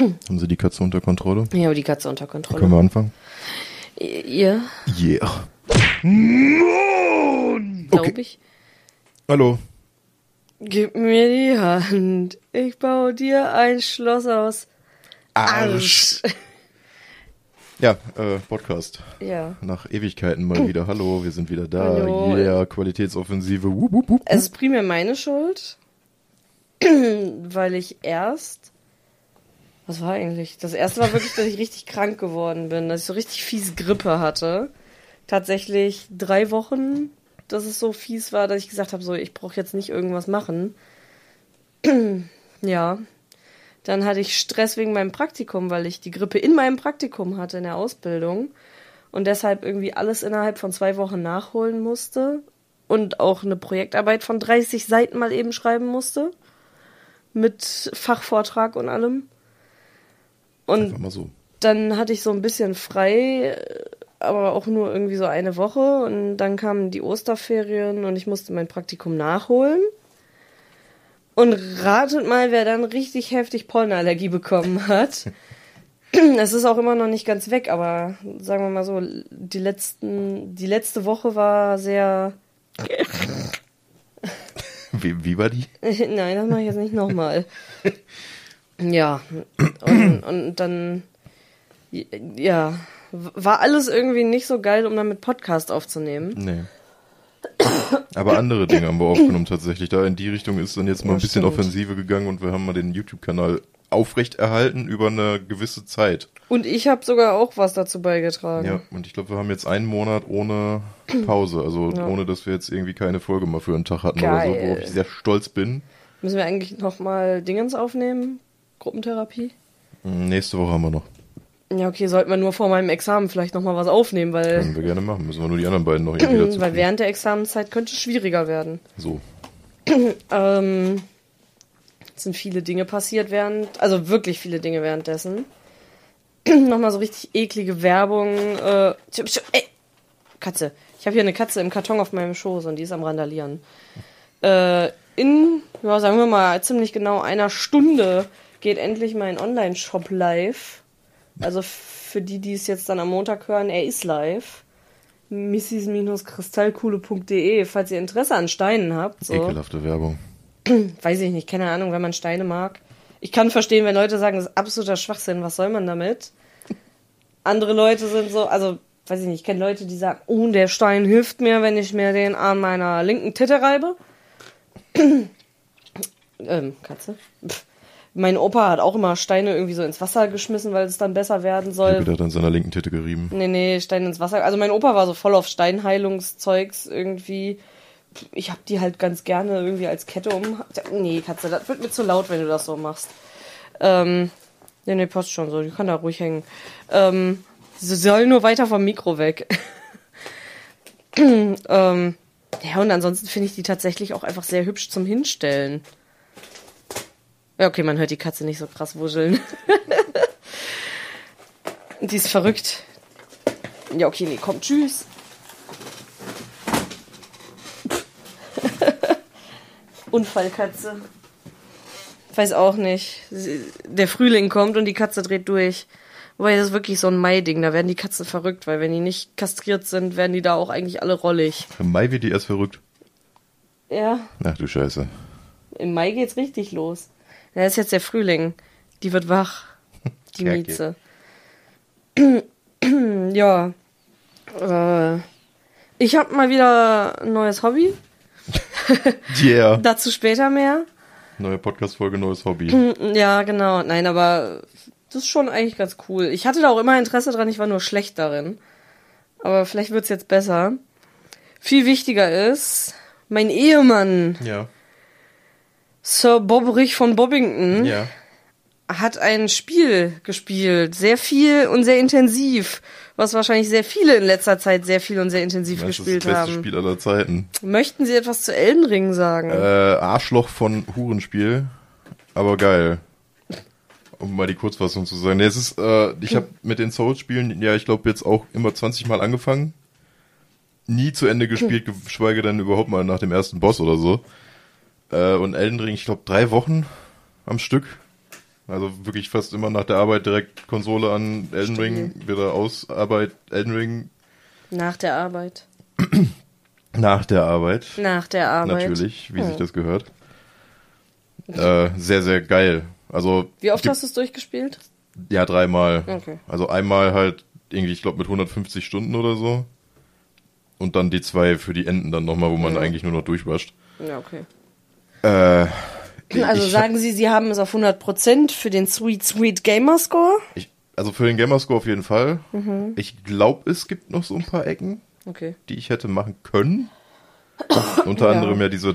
Haben Sie die Katze unter Kontrolle? Ich habe die Katze unter Kontrolle. Können wir anfangen? Ihr, Yeah. glaube Okay. ich. Hallo. Gib mir die Hand. Ich baue dir ein Schloss aus Arsch. Ja, äh, Podcast. Ja. Nach Ewigkeiten mal wieder. Hallo, wir sind wieder da. Hallo. Yeah, Qualitätsoffensive. Wup, wup, wup. Es ist primär meine Schuld, weil ich erst. Was war eigentlich? Das erste war wirklich, dass ich richtig krank geworden bin, dass ich so richtig fies Grippe hatte. Tatsächlich drei Wochen, dass es so fies war, dass ich gesagt habe, so, ich brauche jetzt nicht irgendwas machen. ja. Dann hatte ich Stress wegen meinem Praktikum, weil ich die Grippe in meinem Praktikum hatte, in der Ausbildung. Und deshalb irgendwie alles innerhalb von zwei Wochen nachholen musste. Und auch eine Projektarbeit von 30 Seiten mal eben schreiben musste. Mit Fachvortrag und allem. Und so. dann hatte ich so ein bisschen frei, aber auch nur irgendwie so eine Woche. Und dann kamen die Osterferien und ich musste mein Praktikum nachholen. Und ratet mal, wer dann richtig heftig Pollenallergie bekommen hat. Es ist auch immer noch nicht ganz weg, aber sagen wir mal so, die letzten, die letzte Woche war sehr. Wie, wie war die? Nein, das mache ich jetzt nicht nochmal. ja, und, und dann, ja, war alles irgendwie nicht so geil, um damit Podcast aufzunehmen. Nee. Aber andere Dinge haben wir aufgenommen tatsächlich. Da in die Richtung ist dann jetzt mal Ja, ein bisschen stimmt. Offensive gegangen und wir haben mal den YouTube-Kanal aufrechterhalten über eine gewisse Zeit. Und ich habe sogar auch was dazu beigetragen. Ja, und ich glaube, wir haben jetzt einen Monat ohne Pause, also Ja. ohne, dass wir jetzt irgendwie keine Folge mal für einen Tag hatten oder so, Geil. worauf ich sehr stolz bin. Müssen wir eigentlich nochmal Dingens aufnehmen? Gruppentherapie? Nächste Woche haben wir noch. Ja, okay, sollten wir nur vor meinem Examen vielleicht nochmal was aufnehmen, weil, Können wir gerne machen. Müssen wir nur die anderen beiden noch irgendwie dazu weil während der Examenszeit könnte es schwieriger werden. So. Ähm, es sind viele Dinge passiert während, also wirklich viele Dinge währenddessen. Nochmal so richtig eklige Werbung. Äh, ey, Katze. Ich habe hier eine Katze im Karton auf meinem Schoß und die ist am Randalieren. Äh, in, ja, sagen wir mal, ziemlich genau einer Stunde geht endlich mein Online-Shop live. Also für die, die es jetzt dann am Montag hören, er ist live. missis-kristallkuhle.de, falls ihr Interesse an Steinen habt. So Ekelhafte Werbung. weiß ich nicht, keine Ahnung, wenn man Steine mag. Ich kann verstehen, wenn Leute sagen, das ist absoluter Schwachsinn, was soll man damit? Andere Leute sind so, also, weiß ich nicht, ich kenne Leute, die sagen, oh, der Stein hilft mir, wenn ich mir den an meiner linken Titte reibe. ähm, Katze. Pff. Mein Opa hat auch immer Steine irgendwie so ins Wasser geschmissen, weil es dann besser werden soll. wieder an seiner linken Titte gerieben. Nee, nee, Stein ins Wasser. Also mein Opa war so voll auf Steinheilungszeugs irgendwie. Ich hab die halt ganz gerne irgendwie als Kette um. Nee, Katze, das wird mir zu laut, wenn du das so machst. Ähm, nee, nee, passt schon so. Die kann da ruhig hängen. Ähm, sie soll nur weiter vom Mikro weg. ähm, ja, und ansonsten finde ich die tatsächlich auch einfach sehr hübsch zum Hinstellen. Ja, okay, man hört die Katze nicht so krass wuscheln. die ist verrückt. Ja, okay, nee, komm, tschüss. Unfallkatze. Weiß auch nicht. Der Frühling kommt und die Katze dreht durch. Wobei das ist wirklich so ein Mai-Ding. Da werden die Katzen verrückt, weil wenn die nicht kastriert sind, werden die da auch eigentlich alle rollig. Im Mai wird die erst verrückt. Ja, Ach du Scheiße. im Mai geht's richtig los. Ja, ist jetzt der Frühling. Die wird wach. Die. Mieze. ja. Äh, ich habe mal wieder ein neues Hobby. Yeah. Dazu später mehr. Neue Podcast-Folge, neues Hobby. Ja, genau. Nein, aber das ist schon eigentlich ganz cool. Ich hatte da auch immer Interesse dran, ich war nur schlecht darin. Aber vielleicht wird's jetzt besser. Viel wichtiger ist, mein Ehemann, Ja. Sir Bobberich von Bobbington, Ja. hat ein Spiel gespielt. Sehr viel und sehr intensiv. Was wahrscheinlich sehr viele in letzter Zeit sehr viel und sehr intensiv Das ist das gespielt beste haben. Spiel aller Zeiten. Möchten Sie etwas zu Elden Ring sagen? Äh, Arschloch von Hurenspiel. Aber geil. Um mal die Kurzfassung zu sagen. Nee, es ist, äh, ich habe mit den Souls-Spielen, ja, ich glaube, jetzt auch immer 20 Mal angefangen. Nie zu Ende gespielt, geschweige denn überhaupt mal nach dem ersten Boss oder so. Äh, und Elden Ring, ich glaube, drei Wochen am Stück. Also wirklich fast immer nach der Arbeit direkt Konsole an Elden Ring, wieder aus Arbeit Elden Ring Nach der Arbeit. nach der Arbeit. Nach der Arbeit. Natürlich, wie Hm. sich das gehört. Äh, sehr, sehr geil. Also Wie oft hast du es durchgespielt? Ja, dreimal. Okay. Also einmal halt irgendwie, ich glaube, mit 150 Stunden oder so. Und dann die zwei für die Enden dann nochmal, wo man Ja. eigentlich nur noch durchwascht. Ja, okay. Äh, Also ich sagen Sie, Sie haben es auf 100% für den Sweet Sweet Gamer Score? Ich, also für den Gamerscore auf jeden Fall. Mhm. Ich glaube, es gibt noch so ein paar Ecken, Okay. die ich hätte machen können. Unter Ja. anderem ja diese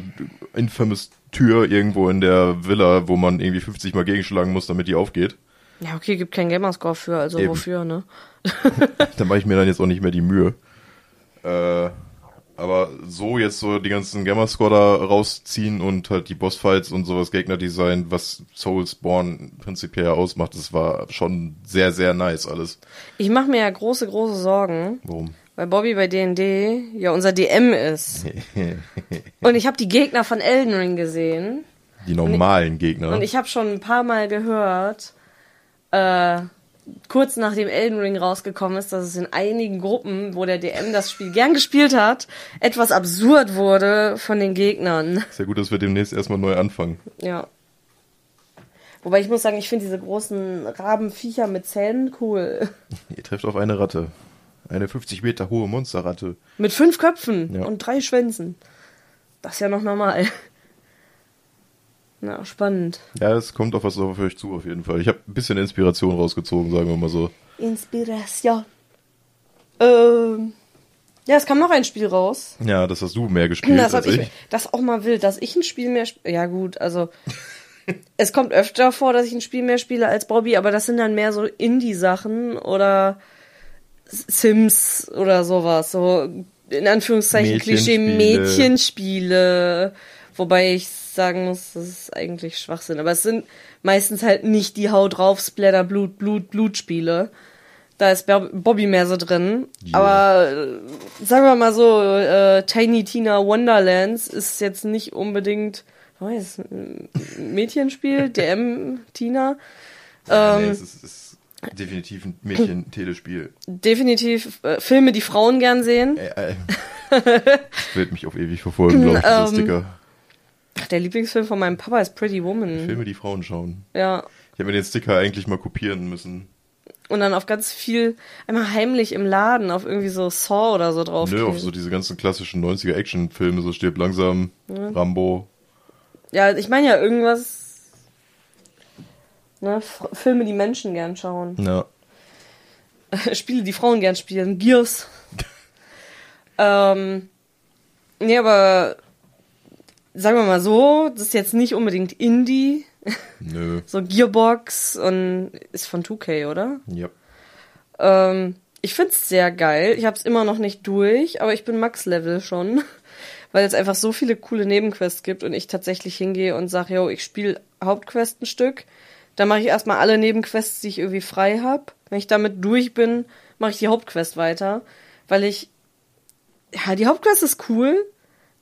infamous Tür irgendwo in der Villa, wo man irgendwie 50 Mal gegenschlagen muss, damit die aufgeht. Ja, okay, gibt keinen Gamer Score für, also Eben. wofür, ne? Da mache ich mir dann jetzt auch nicht mehr die Mühe. Äh, aber so jetzt so die ganzen Gamerscore da rausziehen und halt die Bossfights und sowas Gegnerdesign, was Soulsborne prinzipiell ausmacht, das war schon sehr, sehr nice alles. Ich mache mir ja große, große Sorgen, Warum? weil Bobby bei D&D ja unser DM ist. Und ich habe die Gegner von Elden Ring gesehen. Die normalen Gegner. Und ich habe schon ein paar Mal gehört, äh, kurz nachdem Elden Ring rausgekommen ist, dass es in einigen Gruppen, wo der DM das Spiel gern gespielt hat, etwas absurd wurde von den Gegnern. Ist ja gut, dass wir demnächst erstmal neu anfangen. Ja. Wobei ich muss sagen, ich finde diese großen Rabenviecher mit Zähnen cool. Ihr trefft auf eine Ratte. Eine 50 Meter hohe Monsterratte. Mit fünf Köpfen Ja. und drei Schwänzen. Das ist ja noch normal. Na, spannend. Ja, es kommt auf was auf euch zu, auf jeden Fall. Ich habe ein bisschen Inspiration rausgezogen, sagen wir mal so. Inspiration. Ähm. Ja, es kam noch ein Spiel raus. Ja, das hast du mehr gespielt Das als ich. ich. Das auch mal wild, dass ich ein Spiel mehr sp Ja, gut, also. es kommt öfter vor, dass ich ein Spiel mehr spiele als Bobby, aber das sind dann mehr so Indie-Sachen oder Sims oder sowas. So, in Anführungszeichen Klischee Mädchenspiele. Mädchenspiele. Wobei ich sagen muss, das ist eigentlich Schwachsinn. Aber es sind meistens halt nicht die Hau drauf, Splatter, Blut, Blut, Blut-Spiele. Da ist Bob- Bobby mehr so drin. Ja. Aber äh, sagen wir mal so, äh, Tiny Tina Wonderlands ist jetzt nicht unbedingt oh, ist ein Mädchenspiel, DM Tina. nee, Ähm, es ist, es ist definitiv ein Mädchen-Telespiel. definitiv äh, Filme, die Frauen gern sehen. Äh, äh. Das wird mich auf ewig verfolgen, glaube ich, Ähm, Sticker. Ach, der Lieblingsfilm von meinem Papa ist Pretty Woman. Filme, die Frauen schauen. Ja. Ich habe mir den Sticker eigentlich mal kopieren müssen. Und dann auf ganz viel, einmal heimlich im Laden auf irgendwie so Saw oder so drauf. Nö, auf so diese ganzen klassischen 90er Action-Filme, so stirbt langsam, Rambo. Ja, ich meine ja irgendwas. Ne, F Filme, die Menschen gern schauen. Ja. Spiele, die Frauen gern spielen. Gears. ähm, nee, aber sagen wir mal so, das ist jetzt nicht unbedingt Indie. Nö. So Gearbox und ist von 2K, oder? Ja. Ähm, ich find's sehr geil. Ich hab's immer noch nicht durch, aber ich bin Max-Level schon. Weil es einfach so viele coole Nebenquests gibt und ich tatsächlich hingehe und sage, yo, ich spiele Hauptquest ein Stück. Dann mache ich erstmal alle Nebenquests, die ich irgendwie frei hab. Wenn ich damit durch bin, mache ich die Hauptquest weiter. Weil ich. Ja, die Hauptquest ist cool,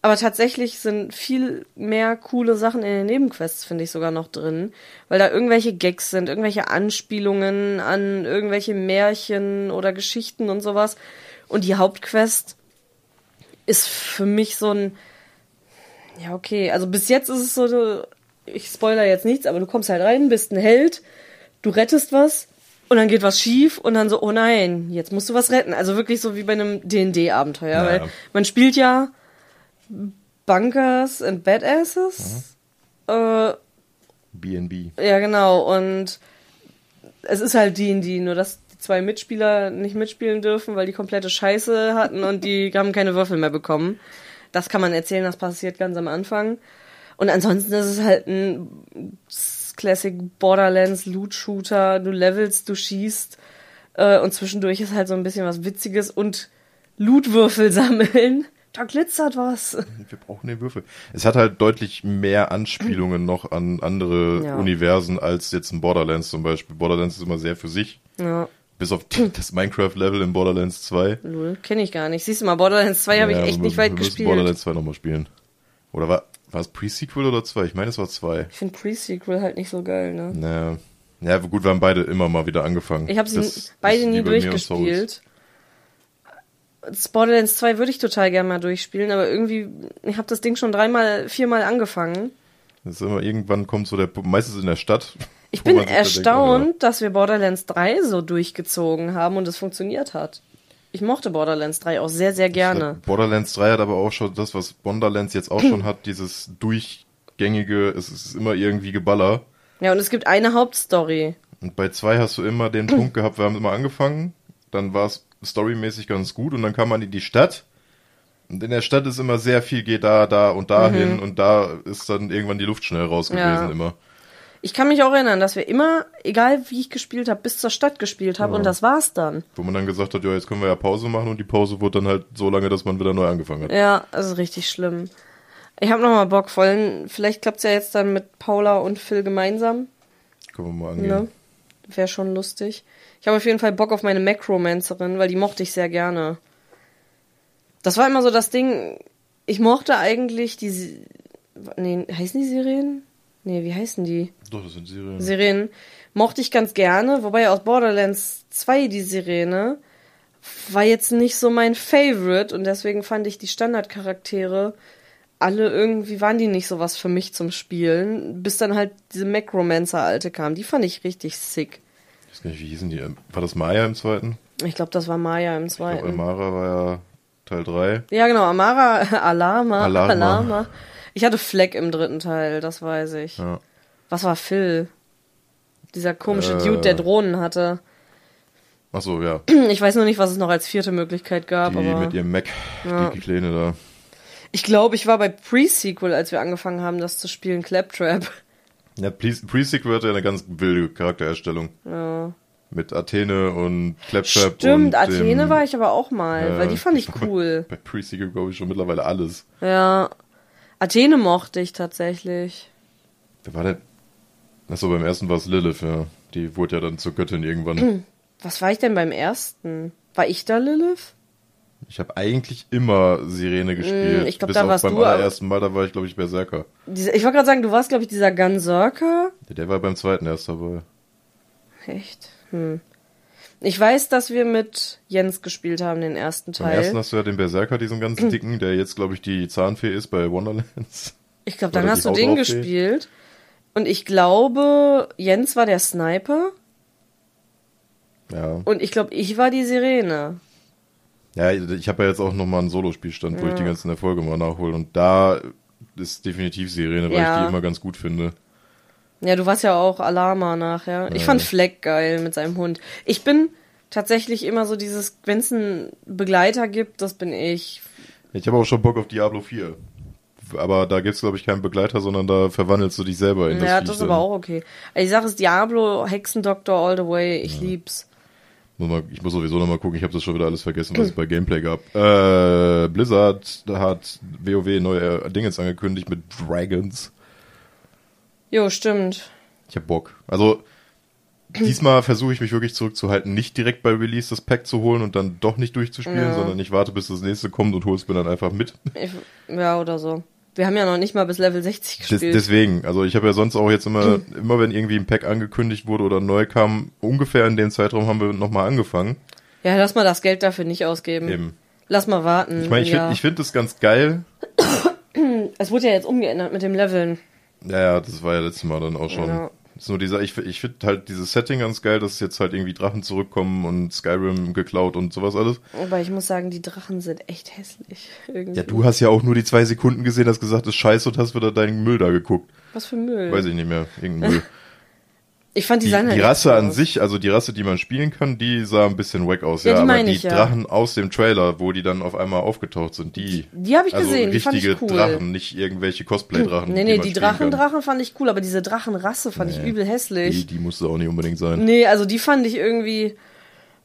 aber tatsächlich sind viel mehr coole Sachen in den Nebenquests, finde ich sogar noch drin. Weil da irgendwelche Gags sind, irgendwelche Anspielungen an irgendwelche Märchen oder Geschichten und sowas. Und die Hauptquest ist für mich so ein. Ja, okay. Also bis jetzt ist es so, ich spoiler jetzt nichts, aber du kommst halt rein, bist ein Held, du rettest was und dann geht was schief und dann so, oh nein, jetzt musst du was retten. Also wirklich so wie bei einem D&D-Abenteuer, Ja. weil man spielt ja Bunkers and Badasses. Äh, BNB. ja, genau. Und es ist halt D&D, nur dass die zwei Mitspieler nicht mitspielen dürfen, weil die komplette Scheiße hatten und die haben keine Würfel mehr bekommen. Das kann man erzählen, das passiert ganz am Anfang. Und ansonsten ist es halt ein Classic Borderlands Loot Shooter. Du levelst, du schießt äh, und zwischendurch ist halt so ein bisschen was Witziges und Lootwürfel sammeln. Da glitzert was. Wir brauchen den Würfel. Es hat halt deutlich mehr Anspielungen noch an andere Ja. Universen als jetzt in Borderlands zum Beispiel. Borderlands ist immer sehr für sich. Ja, Bis auf das Minecraft-Level in Borderlands 2. lol, kenne ich gar nicht. Siehst du mal, Borderlands 2 habe ich Ja, echt wir- nicht weit wir gespielt. Borderlands 2 nochmal spielen. Oder war, war es Pre-Sequel oder 2? Ich meine, es war 2. Ich finde Pre-Sequel halt nicht so geil, ne? Naja. Ja, gut, wir haben beide immer mal wieder angefangen. Ich habe sie Das beide nie durchgespielt. Borderlands 2 würde ich total gerne mal durchspielen, aber irgendwie, ich habe das Ding schon dreimal, viermal angefangen. Das ist immer, irgendwann kommt so der, meistens in der Stadt. Ich bin da denkt, erstaunt, dass wir Borderlands 3 so durchgezogen haben und es funktioniert hat. Ich mochte Borderlands 3 auch sehr, sehr gerne. Borderlands 3 hat aber auch schon das, was Borderlands jetzt auch schon hat, dieses durchgängige, es ist immer irgendwie Geballer. Ja, und es gibt eine Hauptstory. Und bei 2 hast du immer den Punkt gehabt, wir haben immer angefangen, dann war es storymäßig ganz gut und dann kam man in die Stadt. Und in der Stadt ist immer sehr viel, geht da, da und dahin und da ist dann irgendwann die Luft schnell raus gewesen Ja. immer. Ich kann mich auch erinnern, dass wir immer, egal wie ich gespielt habe, bis zur Stadt gespielt haben Ja. und das war's dann. Wo man dann gesagt hat, ja, jetzt können wir ja Pause machen und die Pause wurde dann halt so lange, dass man wieder neu angefangen hat. Ja, also richtig schlimm. Ich habe noch mal Bock, vor allem, vielleicht klappt's ja jetzt dann mit Paula und Phil gemeinsam. Können wir mal angehen. Ne? Wäre schon lustig. Ich habe auf jeden Fall Bock auf meine Macromancerin, weil die mochte ich sehr gerne. Das war immer so das Ding. Ich mochte eigentlich die. Nee, heißen die Sirenen? Nee, wie heißen die? Doch, das sind Serien. Sirenen. Mochte ich ganz gerne, wobei aus Borderlands 2 die Sirene war jetzt nicht so mein Favorite und deswegen fand ich die Standardcharaktere alle irgendwie waren die nicht so was für mich zum Spielen, bis dann halt diese Macromancer-Alte kam. Die fand ich richtig sick. Ich weiß gar nicht, wie hießen die? War das Maya im zweiten? Ich glaube, das war Maya im Ich glaube, zweiten. Amara war ja Teil 3. Ja, genau, Amara, Alama, Alarma. Alama. Ich hatte Fleck im dritten Teil, das weiß ich. Ja. Was war Phil? Dieser komische Äh. Dude, der Drohnen hatte. Ach so, ja. Ich weiß nur nicht, was es noch als vierte Möglichkeit gab, Die aber mit ihrem Mac, Ja. die Kleine da. Ich glaube, ich war bei Pre-Sequel, als wir angefangen haben, das zu spielen, Claptrap. Ja, Pre- Pre-Sequel hatte ja eine ganz wilde Charaktererstellung. Ja. Mit Athene und Claptrap Stimmt, und Athene dem, war ich aber auch mal, äh, weil die fand ich cool. Bei Pre-Sequel glaube ich schon mittlerweile alles. Ja. Athene mochte ich tatsächlich. Wer war denn? Achso, beim ersten war es Lilith, ja. Die wurde ja dann zur Göttin irgendwann. Was war ich denn beim ersten? War ich da Lilith? Ich habe eigentlich immer Sirene gespielt. Mm, ich glaub, bis da warst beim du, aber- allerersten Mal, da war ich glaube ich Berserker. Diese, ich wollte gerade sagen, du warst, glaube ich, dieser Gunzerker. Der, der war beim zweiten erst dabei. Echt? Hm. Ich weiß, dass wir mit Jens gespielt haben, den ersten Beim Teil. ersten hast du ja den Berserker, diesen ganz dicken, der jetzt glaube ich die Zahnfee ist bei Wonderlands. ich glaube, dann hast du den gespielt. Und ich glaube, Jens war der Sniper. Ja. Und ich glaube, ich war die Sirene. Ja, ich habe ja jetzt auch nochmal einen Solospielstand, wo ich die ganzen Erfolge mal nachhole. Und da ist definitiv Sirene, weil Ja. ich die immer ganz gut finde. Ja, du warst ja auch Alama nachher. Ich Ja. fand Fleck geil mit seinem Hund. Ich bin tatsächlich immer so dieses, wenn es einen Begleiter gibt, das bin ich. Ich habe auch schon Bock auf Diablo 4. Aber da gibt's glaube ich, keinen Begleiter, sondern da verwandelst du dich selber in das ja, das ist aber auch okay. Ich sage es Diablo, Hexendoktor all the way, ich lieb's. Ich muss sowieso nochmal gucken, ich habe das schon wieder alles vergessen, was es bei Gameplay gab. Äh, Blizzard hat WoW neue Dingens angekündigt mit Dragons. Jo, stimmt. Ich hab Bock. Also, diesmal versuche ich mich wirklich zurückzuhalten, nicht direkt bei Release das Pack zu holen und dann doch nicht durchzuspielen, Ja. sondern ich warte, bis das nächste kommt und hol's mir dann einfach mit. Ich, ja, oder so. Wir haben ja noch nicht mal bis Level 60 Des, gespielt. deswegen, also ich habe ja sonst auch jetzt immer, immer wenn irgendwie ein Pack angekündigt wurde oder neu kam, ungefähr in dem Zeitraum haben wir nochmal angefangen. ja, lass mal das Geld dafür nicht ausgeben. Eben. Lass mal warten. Ich meine, ich ja. finde ich find das ganz geil. es wurde ja jetzt umgeändert mit dem Leveln. Ja, ja, das war ja letztes Mal dann auch schon. Ja. Nur dieser, ich, ich finde halt dieses Setting ganz geil, dass jetzt halt irgendwie Drachen zurückkommen und Skyrim geklaut und sowas alles. Aber ich muss sagen, die Drachen sind echt hässlich. Irgendwie. Ja, du hast ja auch nur die zwei Sekunden gesehen, hast gesagt, ist scheiße und hast wieder deinen Müll da geguckt. Was für Müll. Weiß ich nicht mehr. Irgendein Müll. Ich fand die, Die, halt die Rasse an aus. sich, also die Rasse, die man spielen kann, die sah ein bisschen wack aus. Ja, Ja, die aber meine die ich, ja. Drachen aus dem Trailer, wo die dann auf einmal aufgetaucht sind, die. Die habe ich also gesehen, die fand richtige ich cool. Drachen, nicht irgendwelche Cosplay-Drachen. Nee, nee, man die spielen Drachen, kann. Drachen fand ich cool, aber diese Drachenrasse fand ich Nee. übel hässlich. Die, die musste auch nicht unbedingt sein. Nee, also die fand ich irgendwie,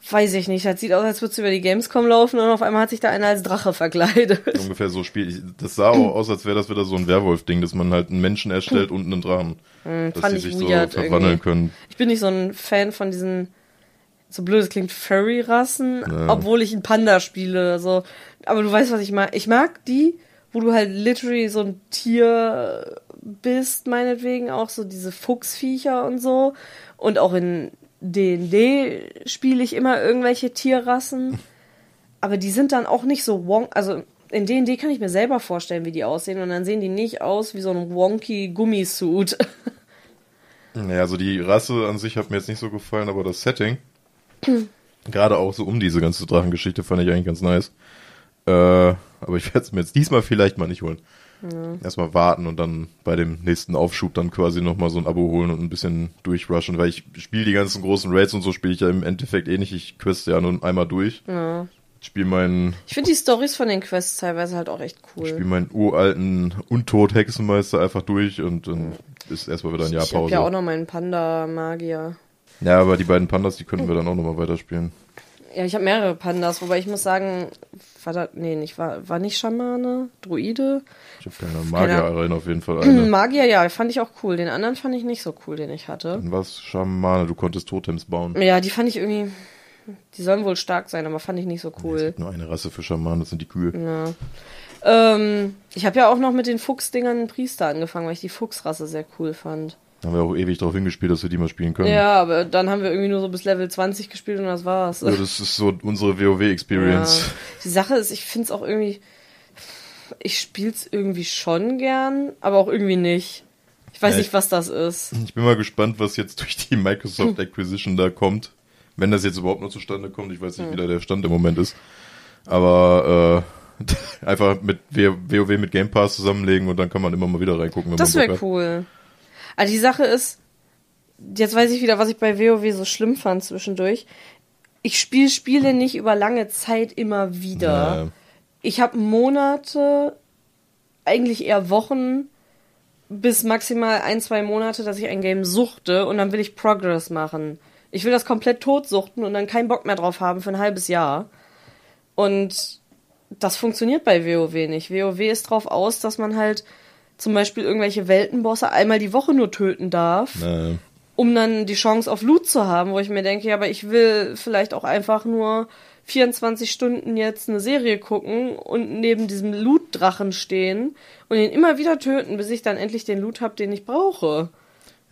weiß ich nicht, das sieht aus, als würde es über die Gamescom laufen und auf einmal hat sich da einer als Drache verkleidet. Ungefähr so spiel ich. Das sah auch aus, als wäre das wieder so ein Werwolf-Ding, dass man halt einen Menschen erstellt und einen Drachen. dass Hm, fand die ich sich so verwandeln irgendwie. können. Ich bin nicht so ein Fan von diesen, so blöd es klingt, Furry-Rassen, Ja. obwohl ich ein Panda spiele, so. Aber du weißt, was ich mag. Ich mag die, wo du halt literally so ein Tier bist, meinetwegen auch so diese Fuchsviecher und so. Und auch in D&D spiele ich immer irgendwelche Tierrassen. Aber die sind dann auch nicht so wonk, also in D&D kann ich mir selber vorstellen, wie die aussehen und dann sehen die nicht aus wie so ein wonky Gummisuit. Ja, also die Rasse an sich hat mir jetzt nicht so gefallen, aber das Setting, gerade auch so um diese ganze Drachengeschichte, fand ich eigentlich ganz nice. Äh, aber ich werde es mir jetzt diesmal vielleicht mal nicht holen. Ja. Erstmal warten und dann bei dem nächsten Aufschub dann quasi nochmal so ein Abo holen und ein bisschen durchrushen, weil ich spiele die ganzen großen Raids und so spiele ich ja im Endeffekt eh nicht. Ich queste ja nur einmal durch. Ja spiele meinen. Ich finde die Stories von den Quests teilweise halt auch echt cool. Ich spiele meinen uralten Untot-Hexenmeister einfach durch und dann ist erstmal wieder ein Jahr Pause. Ich habe ja auch noch meinen Panda-Magier. Ja, aber die beiden Pandas, die könnten wir dann auch nochmal weiterspielen. Ja, ich habe mehrere Pandas, wobei ich muss sagen, war da, nee, nicht, war, war nicht Schamane, Druide? Ich habe keine Magier-Arena auf jeden Fall eine. Magier, ja, fand ich auch cool. Den anderen fand ich nicht so cool, den ich hatte. Dann war es Schamane, du konntest Totems bauen. Ja, die fand ich irgendwie, die sollen wohl stark sein, aber fand ich nicht so cool. Es gibt nur eine Rasse für Schamanen, das sind die Kühe. Ja. Ähm, ich habe ja auch noch mit den Fuchsdingern Priester angefangen, weil ich die Fuchsrasse sehr cool fand. Da haben wir auch ewig darauf hingespielt, dass wir die mal spielen können. Ja, aber dann haben wir irgendwie nur so bis Level 20 gespielt und das war's. Ja, das ist so unsere WoW-Experience. Ja. Die Sache ist, ich finde es auch irgendwie. Ich spiel's irgendwie schon gern, aber auch irgendwie nicht. Ich weiß ja, nicht, was das ist. Ich bin mal gespannt, was jetzt durch die Microsoft Acquisition da kommt. Wenn das jetzt überhaupt noch zustande kommt, ich weiß nicht, wie da der Stand im Moment ist. Aber äh, einfach mit WoW mit Game Pass zusammenlegen und dann kann man immer mal wieder reingucken. Wenn das wäre cool. Also die Sache ist, jetzt weiß ich wieder, was ich bei WoW so schlimm fand zwischendurch. Ich spiele Spiele nicht über lange Zeit immer wieder. Ja. Ich habe Monate, eigentlich eher Wochen, bis maximal ein, zwei Monate, dass ich ein Game suchte und dann will ich Progress machen. Ich will das komplett totsuchten und dann keinen Bock mehr drauf haben für ein halbes Jahr. Und das funktioniert bei WoW nicht. WoW ist drauf aus, dass man halt zum Beispiel irgendwelche Weltenbosse einmal die Woche nur töten darf, nee. um dann die Chance auf Loot zu haben, wo ich mir denke, ja, aber ich will vielleicht auch einfach nur 24 Stunden jetzt eine Serie gucken und neben diesem Loot-Drachen stehen und ihn immer wieder töten, bis ich dann endlich den Loot habe, den ich brauche.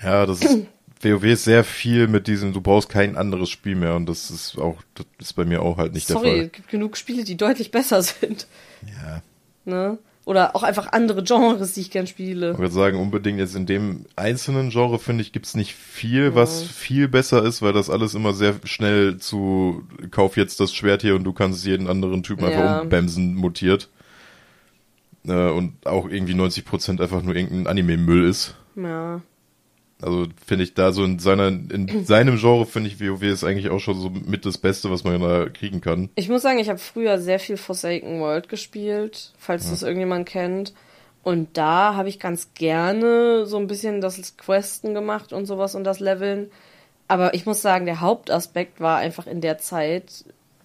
Ja, das ist WoW ist sehr viel mit diesem, du brauchst kein anderes Spiel mehr und das ist auch, das ist bei mir auch halt nicht Sorry, der Fall. Sorry, es gibt genug Spiele, die deutlich besser sind. Ja. Ne? Oder auch einfach andere Genres, die ich gern spiele. Ich würde sagen, unbedingt jetzt in dem einzelnen Genre, finde ich, gibt's nicht viel, ja. was viel besser ist, weil das alles immer sehr schnell zu kauf jetzt das Schwert hier und du kannst jeden anderen Typen ja. einfach umbämsen mutiert. Äh, und auch irgendwie 90% einfach nur irgendein Anime-Müll ist. Ja. Also finde ich da so in seiner, in seinem Genre finde ich WoW ist eigentlich auch schon so mit das Beste, was man da kriegen kann. Ich muss sagen, ich habe früher sehr viel Forsaken World gespielt, falls ja. das irgendjemand kennt. Und da habe ich ganz gerne so ein bisschen das Questen gemacht und sowas und das Leveln. Aber ich muss sagen, der Hauptaspekt war einfach in der Zeit,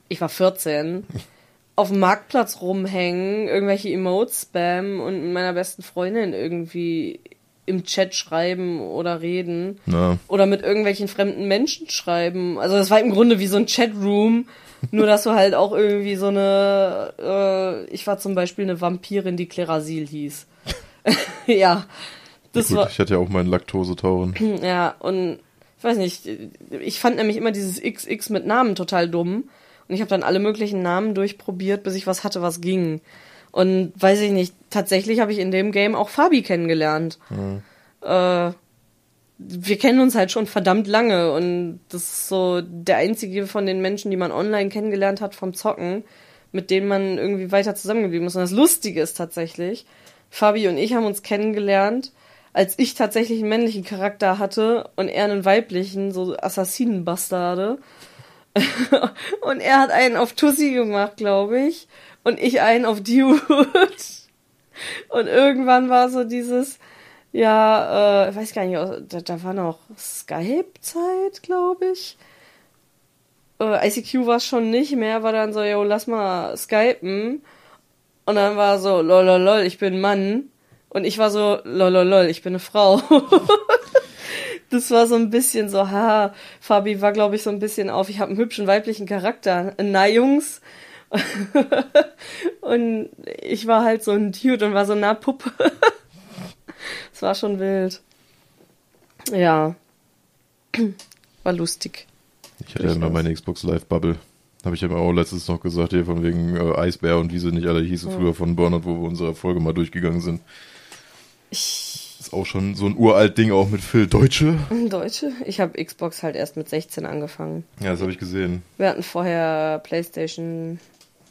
ich war 14, auf dem Marktplatz rumhängen, irgendwelche Emotes spam und mit meiner besten Freundin irgendwie im Chat schreiben oder reden. Ja. Oder mit irgendwelchen fremden Menschen schreiben. Also das war im Grunde wie so ein Chatroom. nur dass du halt auch irgendwie so eine, äh, ich war zum Beispiel eine Vampirin, die Klerasil hieß. ja. Das ja, gut, war, ich hatte ja auch meinen Laktosetauren. Ja, und ich weiß nicht, ich fand nämlich immer dieses XX mit Namen total dumm. Und ich habe dann alle möglichen Namen durchprobiert, bis ich was hatte, was ging. Und weiß ich nicht, tatsächlich habe ich in dem Game auch Fabi kennengelernt. Mhm. Äh, wir kennen uns halt schon verdammt lange und das ist so der einzige von den Menschen, die man online kennengelernt hat vom Zocken, mit denen man irgendwie weiter zusammengeblieben ist. Und das Lustige ist tatsächlich, Fabi und ich haben uns kennengelernt, als ich tatsächlich einen männlichen Charakter hatte und er einen weiblichen, so Assassinenbastarde. und er hat einen auf Tussi gemacht, glaube ich und ich einen auf Dude. Und irgendwann war so dieses, ja, äh, weiß gar nicht, da, da war noch Skype-Zeit, glaube ich. Äh, ICQ war schon nicht mehr, war dann so, yo, lass mal skypen. Und dann war so, lol, lol, lol, ich bin Mann. Und ich war so, lol, lol, lol, ich bin eine Frau. das war so ein bisschen so, ha, Fabi war, glaube ich, so ein bisschen auf, ich habe einen hübschen weiblichen Charakter. Na, Jungs, und ich war halt so ein Dude und war so nah Puppe. Es war schon wild. Ja. War lustig. Ich hatte ja immer meine Xbox Live Bubble. Habe ich ja auch letztens noch gesagt, hier von wegen äh, Eisbär und wie sie nicht alle hießen früher von Burnout, wo wir unsere Folge mal durchgegangen sind. Ich, Ist auch schon so ein uralt Ding auch mit Phil Deutsche. Deutsche? Ich habe Xbox halt erst mit 16 angefangen. Ja, das habe ich gesehen. Wir hatten vorher Playstation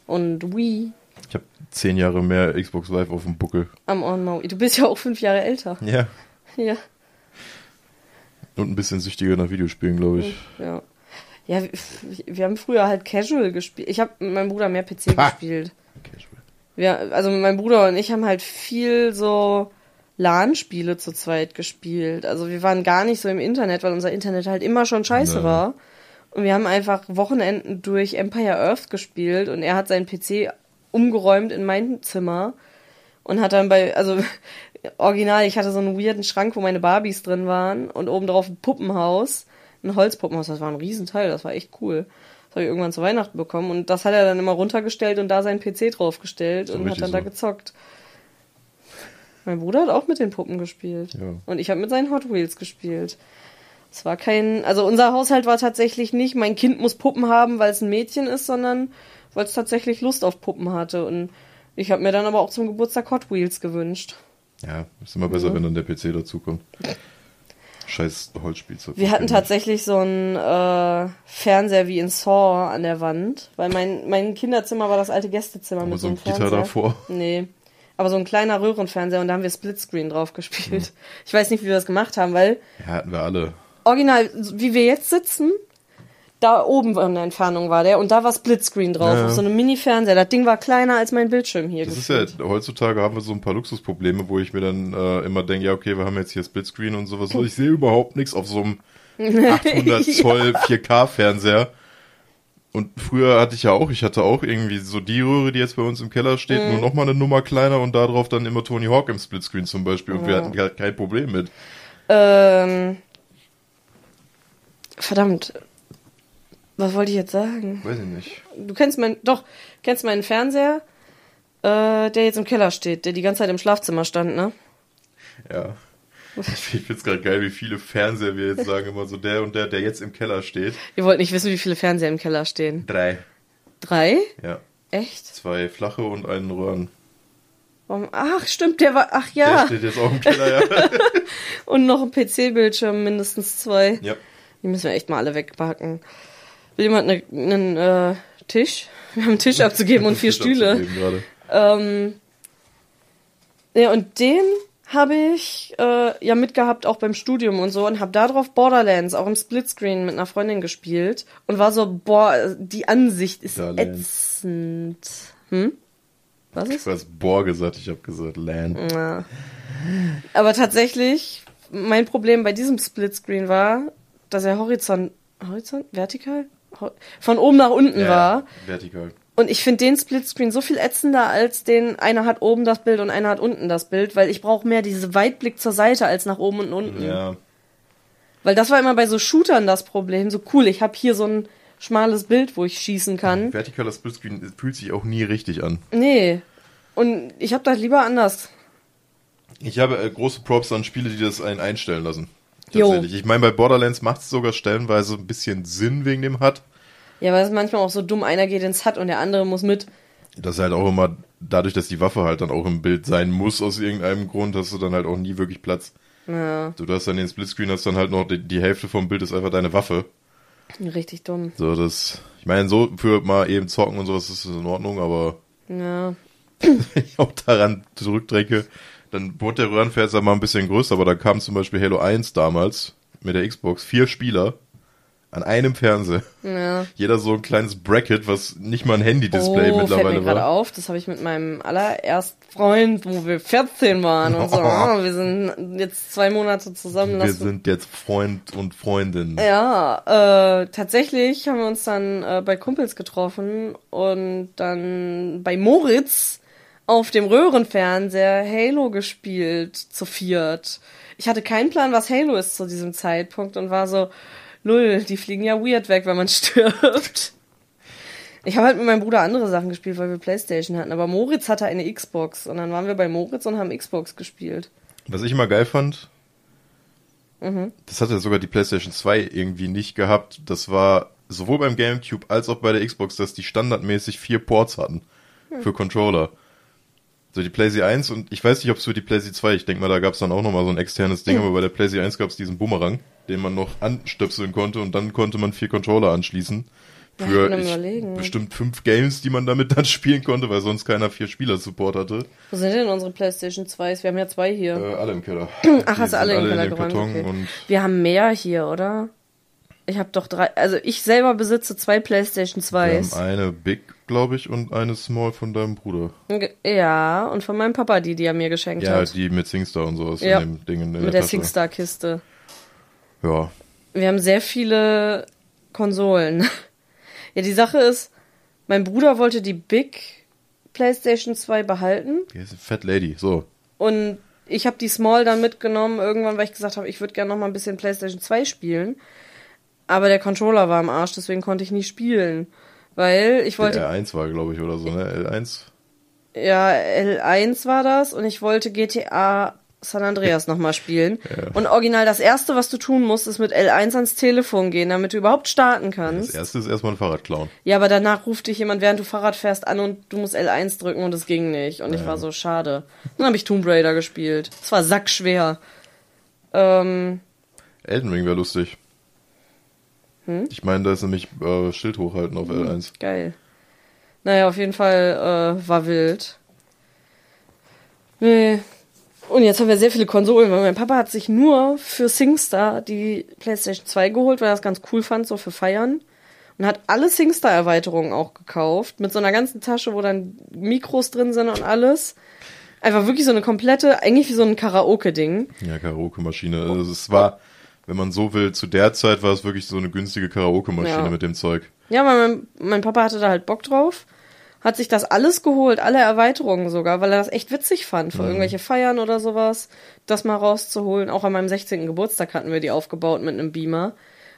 und Wii Ich habe zehn Jahre mehr Xbox Live auf dem Buckel. am On Maui. Du bist ja auch fünf Jahre älter. Ja. Ja. Und ein bisschen süchtiger nach Videospielen, glaube ich. Ja. Ja, wir, haben früher halt Casual gespielt. Ich habe mit meinem Bruder mehr PC Pah. gespielt. Casual. Wir, also mein Bruder und ich haben halt viel so LAN-Spiele zu zweit gespielt. Also wir waren gar nicht so im Internet, weil unser Internet halt immer schon scheiße Nee. war. Und wir haben einfach Wochenenden durch Empire Earth gespielt und er hat seinen PC umgeräumt in mein Zimmer und hat dann bei, also original, ich hatte so einen weirden Schrank, wo meine Barbies drin waren und oben drauf ein Puppenhaus, ein Holzpuppenhaus, das war ein Riesenteil, das war echt cool. Das habe ich irgendwann zu Weihnachten bekommen und das hat er dann immer runtergestellt und da seinen PC draufgestellt und hat dann da so. gezockt. Mein Bruder hat auch mit den Puppen gespielt. Ja. Und ich habe mit seinen Hot Wheels gespielt. Es war kein, also unser Haushalt war tatsächlich nicht, mein Kind muss Puppen haben, weil es ein Mädchen ist, sondern weil es tatsächlich Lust auf Puppen hatte. Und ich habe mir dann aber auch zum Geburtstag Hot Wheels gewünscht. Ja, ist immer besser, wenn dann der PC dazukommt. Scheiß Holzspielzeug. Wir hatten tatsächlich so einen äh, Fernseher wie in Saw an der Wand, weil mein, mein Kinderzimmer war das alte Gästezimmer Aber mit so so ein einem Gitter Fernseher. davor. Nee. Aber so ein kleiner Röhrenfernseher und da haben wir Splitscreen drauf gespielt. Ich weiß nicht, wie wir das gemacht haben, weil Ja, hatten wir alle. Original, wie wir jetzt sitzen, da oben in der Entfernung war der und da war Splitscreen drauf, Ja. auf so einem Mini-Fernseher. Das Ding war kleiner als mein Bildschirm hier. Das ist ja, gefühlt. heutzutage haben wir so ein paar Luxusprobleme, wo ich mir dann äh, immer denke, ja, okay, wir haben jetzt hier Splitscreen und sowas. Ich sehe überhaupt nichts auf so einem 800 Zoll 4K-Fernseher. Und früher hatte ich ja auch, ich hatte auch irgendwie so die Röhre, die jetzt bei uns im Keller steht, Mhm. nur noch mal eine Nummer kleiner und darauf dann immer Tony Hawk im Splitscreen zum Beispiel. Und wir Ja. hatten gar kein Problem mit. Ähm, verdammt. Was wollte ich jetzt sagen? Weiß ich nicht. Du kennst mein, doch, kennst meinen Fernseher, äh, der jetzt im Keller steht, der die ganze Zeit im Schlafzimmer stand, ne? Ja. Ich find's gerade geil, wie viele Fernseher wir jetzt sagen, immer so der und der, der jetzt im Keller steht. Ihr wollt nicht wissen, wie viele Fernseher im Keller stehen. Drei. Drei? Ja. Echt? Zwei flache und einen Röhren. Ach, stimmt, der war, ach Der ja. steht jetzt auch im Keller, ja. Und noch ein PC-Bildschirm, mindestens zwei. ja. Die müssen wir echt mal alle wegpacken. Will jemand ne- einen äh, Tisch? Wir haben einen Tisch abzugeben und vier Tisch Stühle. Ähm, ja, und den habe ich äh, ja mitgehabt, auch beim Studium und so, und habe darauf Borderlands auch im Splitscreen mit einer Freundin gespielt und war so, boah, die Ansicht ist Borderlands. ätzend. Hm? Was ist? Du hast Bohr gesagt, ich habe gesagt Lan. Ja. Aber tatsächlich, mein Problem bei diesem Splitscreen war, dass er horizont, horizont, vertikal? Von oben nach unten war. Vertikal. Und ich finde den Splitscreen so viel ätzender als den, einer hat oben das Bild und einer hat unten das Bild, weil ich brauche mehr diese Weitblick zur Seite als nach oben und unten. Ja. Weil das war immer bei so Shootern das Problem. So cool, ich habe hier so ein schmales Bild, wo ich schießen kann. Vertikaler Splitscreen fühlt sich auch nie richtig an. Nee. Und ich habe das lieber anders. Ich habe äh, große Props an Spiele, die das einen einstellen lassen. Jo. Tatsächlich. Ich meine, bei Borderlands macht es sogar stellenweise ein bisschen Sinn wegen dem HUD. Ja, weil es manchmal auch so dumm, einer geht ins Hut und der andere muss mit. Das ist halt auch immer, dadurch, dass die Waffe halt dann auch im Bild sein muss, aus irgendeinem Grund, hast du dann halt auch nie wirklich Platz. Ja, Du hast dann den Splitscreen, hast dann halt noch die, die Hälfte vom Bild ist einfach deine Waffe. richtig dumm. So, das, ich meine, so für mal eben zocken und sowas ist das in Ordnung, aber Ja. wenn ich auch daran zurückdränge, dann wurde der Röhrenfernseher mal ein bisschen größer, aber da kam zum Beispiel Halo 1 damals mit der Xbox, vier Spieler an einem Fernseher. Ja. Jeder so ein kleines Bracket, was nicht mal ein Handy-Display oh, fällt mir mittlerweile gerade war. auf. Das habe ich mit meinem allerersten Freund, wo wir 14 waren und so. Oh. Wir sind jetzt zwei Monate zusammen. Wir sind jetzt Freund und Freundin. Ja, äh, tatsächlich haben wir uns dann äh, bei Kumpels getroffen und dann bei Moritz auf dem Röhrenfernseher Halo gespielt, zu viert. Ich hatte keinen Plan, was Halo ist zu diesem Zeitpunkt und war so, null, die fliegen ja weird weg, wenn man stirbt. Ich habe halt mit meinem Bruder andere Sachen gespielt, weil wir Playstation hatten. Aber Moritz hatte eine Xbox. Und dann waren wir bei Moritz und haben Xbox gespielt. Was ich immer geil fand, das hatte sogar die PlayStation 2 irgendwie nicht gehabt. Das war sowohl beim GameCube als auch bei der Xbox, dass die standardmäßig vier Ports hatten für Controller. So die PlayStation 1 und ich weiß nicht, ob es für die PlayStation 2, ich denke mal, da gab es dann auch nochmal so ein externes Ding, aber bei der PlayStation 1 gab es diesen Bumerang, den man noch anstöpseln konnte und dann konnte man vier Controller anschließen. Ja, Für am ich, bestimmt fünf Games, die man damit dann spielen konnte, weil sonst keiner vier Spieler-Support hatte. Wo sind denn unsere Playstation 2s? Wir haben ja zwei hier. Äh, alle im Keller. Ach, Die hast du alle im Keller dem geräumt? Okay. Wir haben mehr hier, oder? Ich habe doch drei. Also ich selber besitze zwei Playstation wir haben 2s. eine Big, glaube ich, und eine Small von deinem Bruder. Ja, und von meinem Papa, die, die er mir geschenkt Ja, hat. die mit SingStar und sowas Ja. in dem Ding in mit der Tasche. SingStar-Kiste. Ja. Wir haben sehr viele Konsolen. ja, die Sache ist, mein Bruder wollte die Big PlayStation 2 behalten Die ist eine Fat Lady, so. und ich habe die Small dann mitgenommen irgendwann, weil ich gesagt habe, ich würde gerne noch mal ein bisschen PlayStation 2 spielen. Aber der Controller war am Arsch, deswegen konnte ich nie spielen. Weil ich wollte Der R1 war, glaube ich, oder so, ne? L1. Ja, L1 war das und ich wollte GTA San Andreas nochmal spielen. Und original das erste, was du tun musst, ist mit L1 ans Telefon gehen, damit du überhaupt starten Das kannst. erste ist erstmal ein Fahrrad klauen. Ja, aber danach ruft dich jemand, während du Fahrrad fährst, an und du musst L1 drücken und es ging nicht. Und ich war so schade. Dann habe ich Tomb Raider gespielt. Es war sackschwer. Ähm, Elden Ring wäre lustig. Hm? Ich meine, da ist nämlich äh, Schild hochhalten auf L1. geil. Naja, auf jeden Fall äh, war wild. Nee. Und jetzt haben wir sehr viele Konsolen, weil mein Papa hat sich nur für SingStar die PlayStation 2 geholt, weil er das ganz cool fand, so für Feiern. Und hat alle SingStar-Erweiterungen auch gekauft, mit so einer ganzen Tasche, wo dann Mikros drin sind und alles. Einfach wirklich so eine komplette, eigentlich wie so ein Karaoke-Ding. Ja, Karaoke-Maschine. Also es war, wenn man so will, zu der Zeit war es wirklich so eine günstige Karaoke-Maschine Ja. mit dem Zeug. Ja, weil mein, mein Papa hatte da halt Bock drauf. Hat sich das alles geholt, alle Erweiterungen sogar, weil er das echt witzig fand, für irgendwelche Feiern oder sowas, das mal rauszuholen. Auch an meinem 16. Geburtstag hatten wir die aufgebaut mit einem Beamer.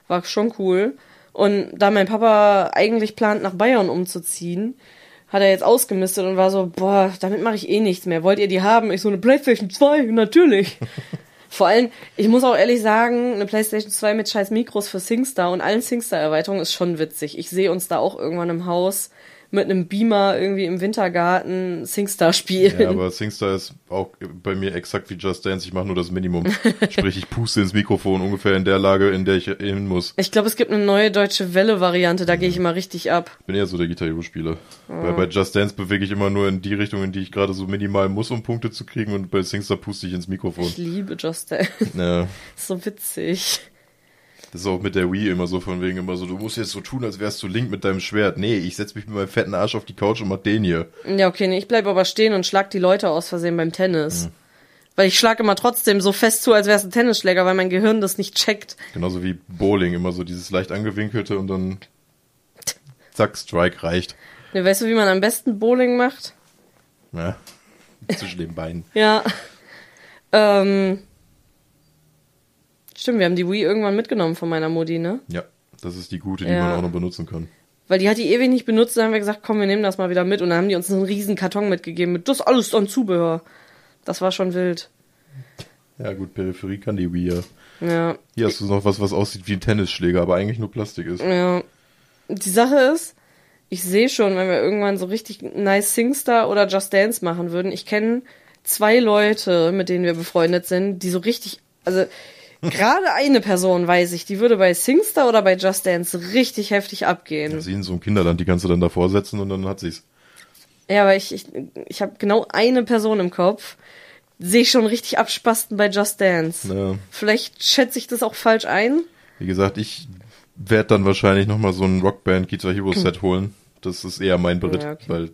War schon cool. Und da mein Papa eigentlich plant, nach Bayern umzuziehen, hat er jetzt ausgemistet und war so, boah, damit mache ich eh nichts mehr. Wollt ihr die haben? Ich so, eine Playstation 2, natürlich. Vor allem, ich muss auch ehrlich sagen, eine PlayStation 2 mit scheiß Mikros für SingStar und allen SingStar-Erweiterungen ist schon witzig. Ich sehe uns da auch irgendwann im Haus mit einem Beamer irgendwie im Wintergarten SingStar spielen. Ja, aber SingStar ist auch bei mir exakt wie Just Dance. Ich mache nur das Minimum. Sprich, ich puste ins Mikrofon ungefähr in der Lage, in der ich hin muss. ich glaube, es gibt eine neue deutsche Welle-Variante, da gehe ich immer richtig ab. Ich bin eher so der Gitarre Hero-Spieler. Ah. Weil bei Just Dance bewege ich immer nur in die Richtung, in die ich gerade so minimal muss, um Punkte zu kriegen. Und bei SingStar puste ich ins Mikrofon. Ich liebe Just Dance. Ja, so witzig. Das ist auch mit der Wii immer so von wegen immer so, du musst jetzt so tun, als wärst du Link mit deinem Schwert. Nee, ich setz mich mit meinem fetten Arsch auf die Couch und mach den hier. Ja, okay, nee, ich bleib aber stehen und schlag die Leute aus Versehen beim Tennis. Weil ich schlag immer trotzdem so fest zu, als wäre es ein Tennisschläger, weil mein Gehirn das nicht checkt. Genauso wie Bowling, immer so dieses leicht angewinkelte und dann zack, Strike reicht. Ne, weißt du, wie man am besten Bowling macht? Ja. Zwischen den Beinen. Ja. Ähm. Stimmt, wir haben die Wii irgendwann mitgenommen von meiner Mutti, ne? Ja, das ist die gute, die Ja. man auch noch benutzen kann. Weil die hat die ewig nicht benutzt, dann haben wir gesagt, komm, wir nehmen das mal wieder mit. Und dann haben die uns einen riesen Karton mitgegeben mit das alles an Zubehör. Das war schon wild. Ja gut, Peripherie kann die Wii ja. Ja. Hier hast du noch was, was aussieht wie ein Tennisschläger, aber eigentlich nur Plastik ist. Ja. Die Sache ist, ich sehe schon, wenn wir irgendwann so richtig nice Singstar oder Just Dance machen würden. Ich kenne zwei Leute, mit denen wir befreundet sind, die so richtig, also gerade eine Person weiß ich, die würde bei Singstar oder bei Just Dance richtig heftig abgehen. Sie in so einem Kinderland, die kannst du dann davor setzen und dann hat sie's. Ja, aber ich, ich, ich habe genau eine Person im Kopf. Sehe ich schon richtig abspasten bei Just Dance. Ja. Vielleicht schätze ich das auch falsch ein. Wie gesagt, ich werde dann wahrscheinlich nochmal so ein Rockband Guitar Hero Set holen. Das ist eher mein Beritt, Ja, okay. weil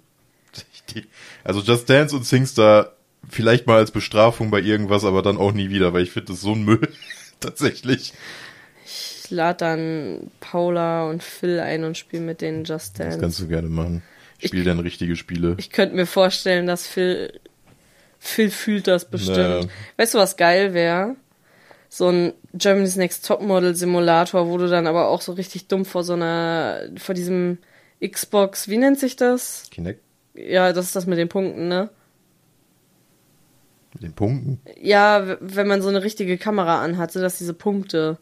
die, also Just Dance und Singstar vielleicht mal als Bestrafung bei irgendwas, aber dann auch nie wieder, weil ich finde das so ein Müll. Tatsächlich. Ich lade dann Paula und Phil ein und spiele mit denen Just Das Dance. kannst du gerne machen. Spiel dann richtige Spiele. Ich könnte mir vorstellen, dass Phil, Phil fühlt das bestimmt. Naja. Weißt du, was geil wäre? So ein Germany's Next Topmodel Simulator, wo du dann aber auch so richtig dumm vor so einer, vor diesem Xbox, wie nennt sich das? Kinect Ja, das ist das mit den Punkten, ne? Mit den Punkten. Ja, wenn man so eine richtige Kamera anhat, sind das diese Punkte,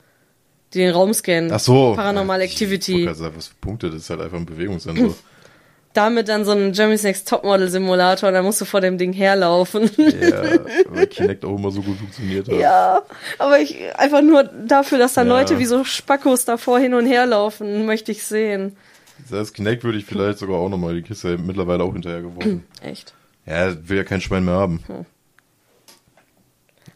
die den Raum scannen. Ach so. Paranormal Ja, ich Activity. gerade sagen, was für Punkte, das ist halt einfach ein Bewegungssensor. Damit dann so ein Jeremy's Next Topmodel Simulator dann musst du vor dem Ding herlaufen. ja, weil Kinect auch immer so gut funktioniert hat. ja, aber ich einfach nur dafür, dass da Ja. Leute wie so Spackos davor hin und her laufen, möchte ich sehen. Das heißt, Kinect würde ich vielleicht sogar auch nochmal, die Kiste mittlerweile auch hinterher geworfen. Echt. ja, will ja kein Schwein mehr haben.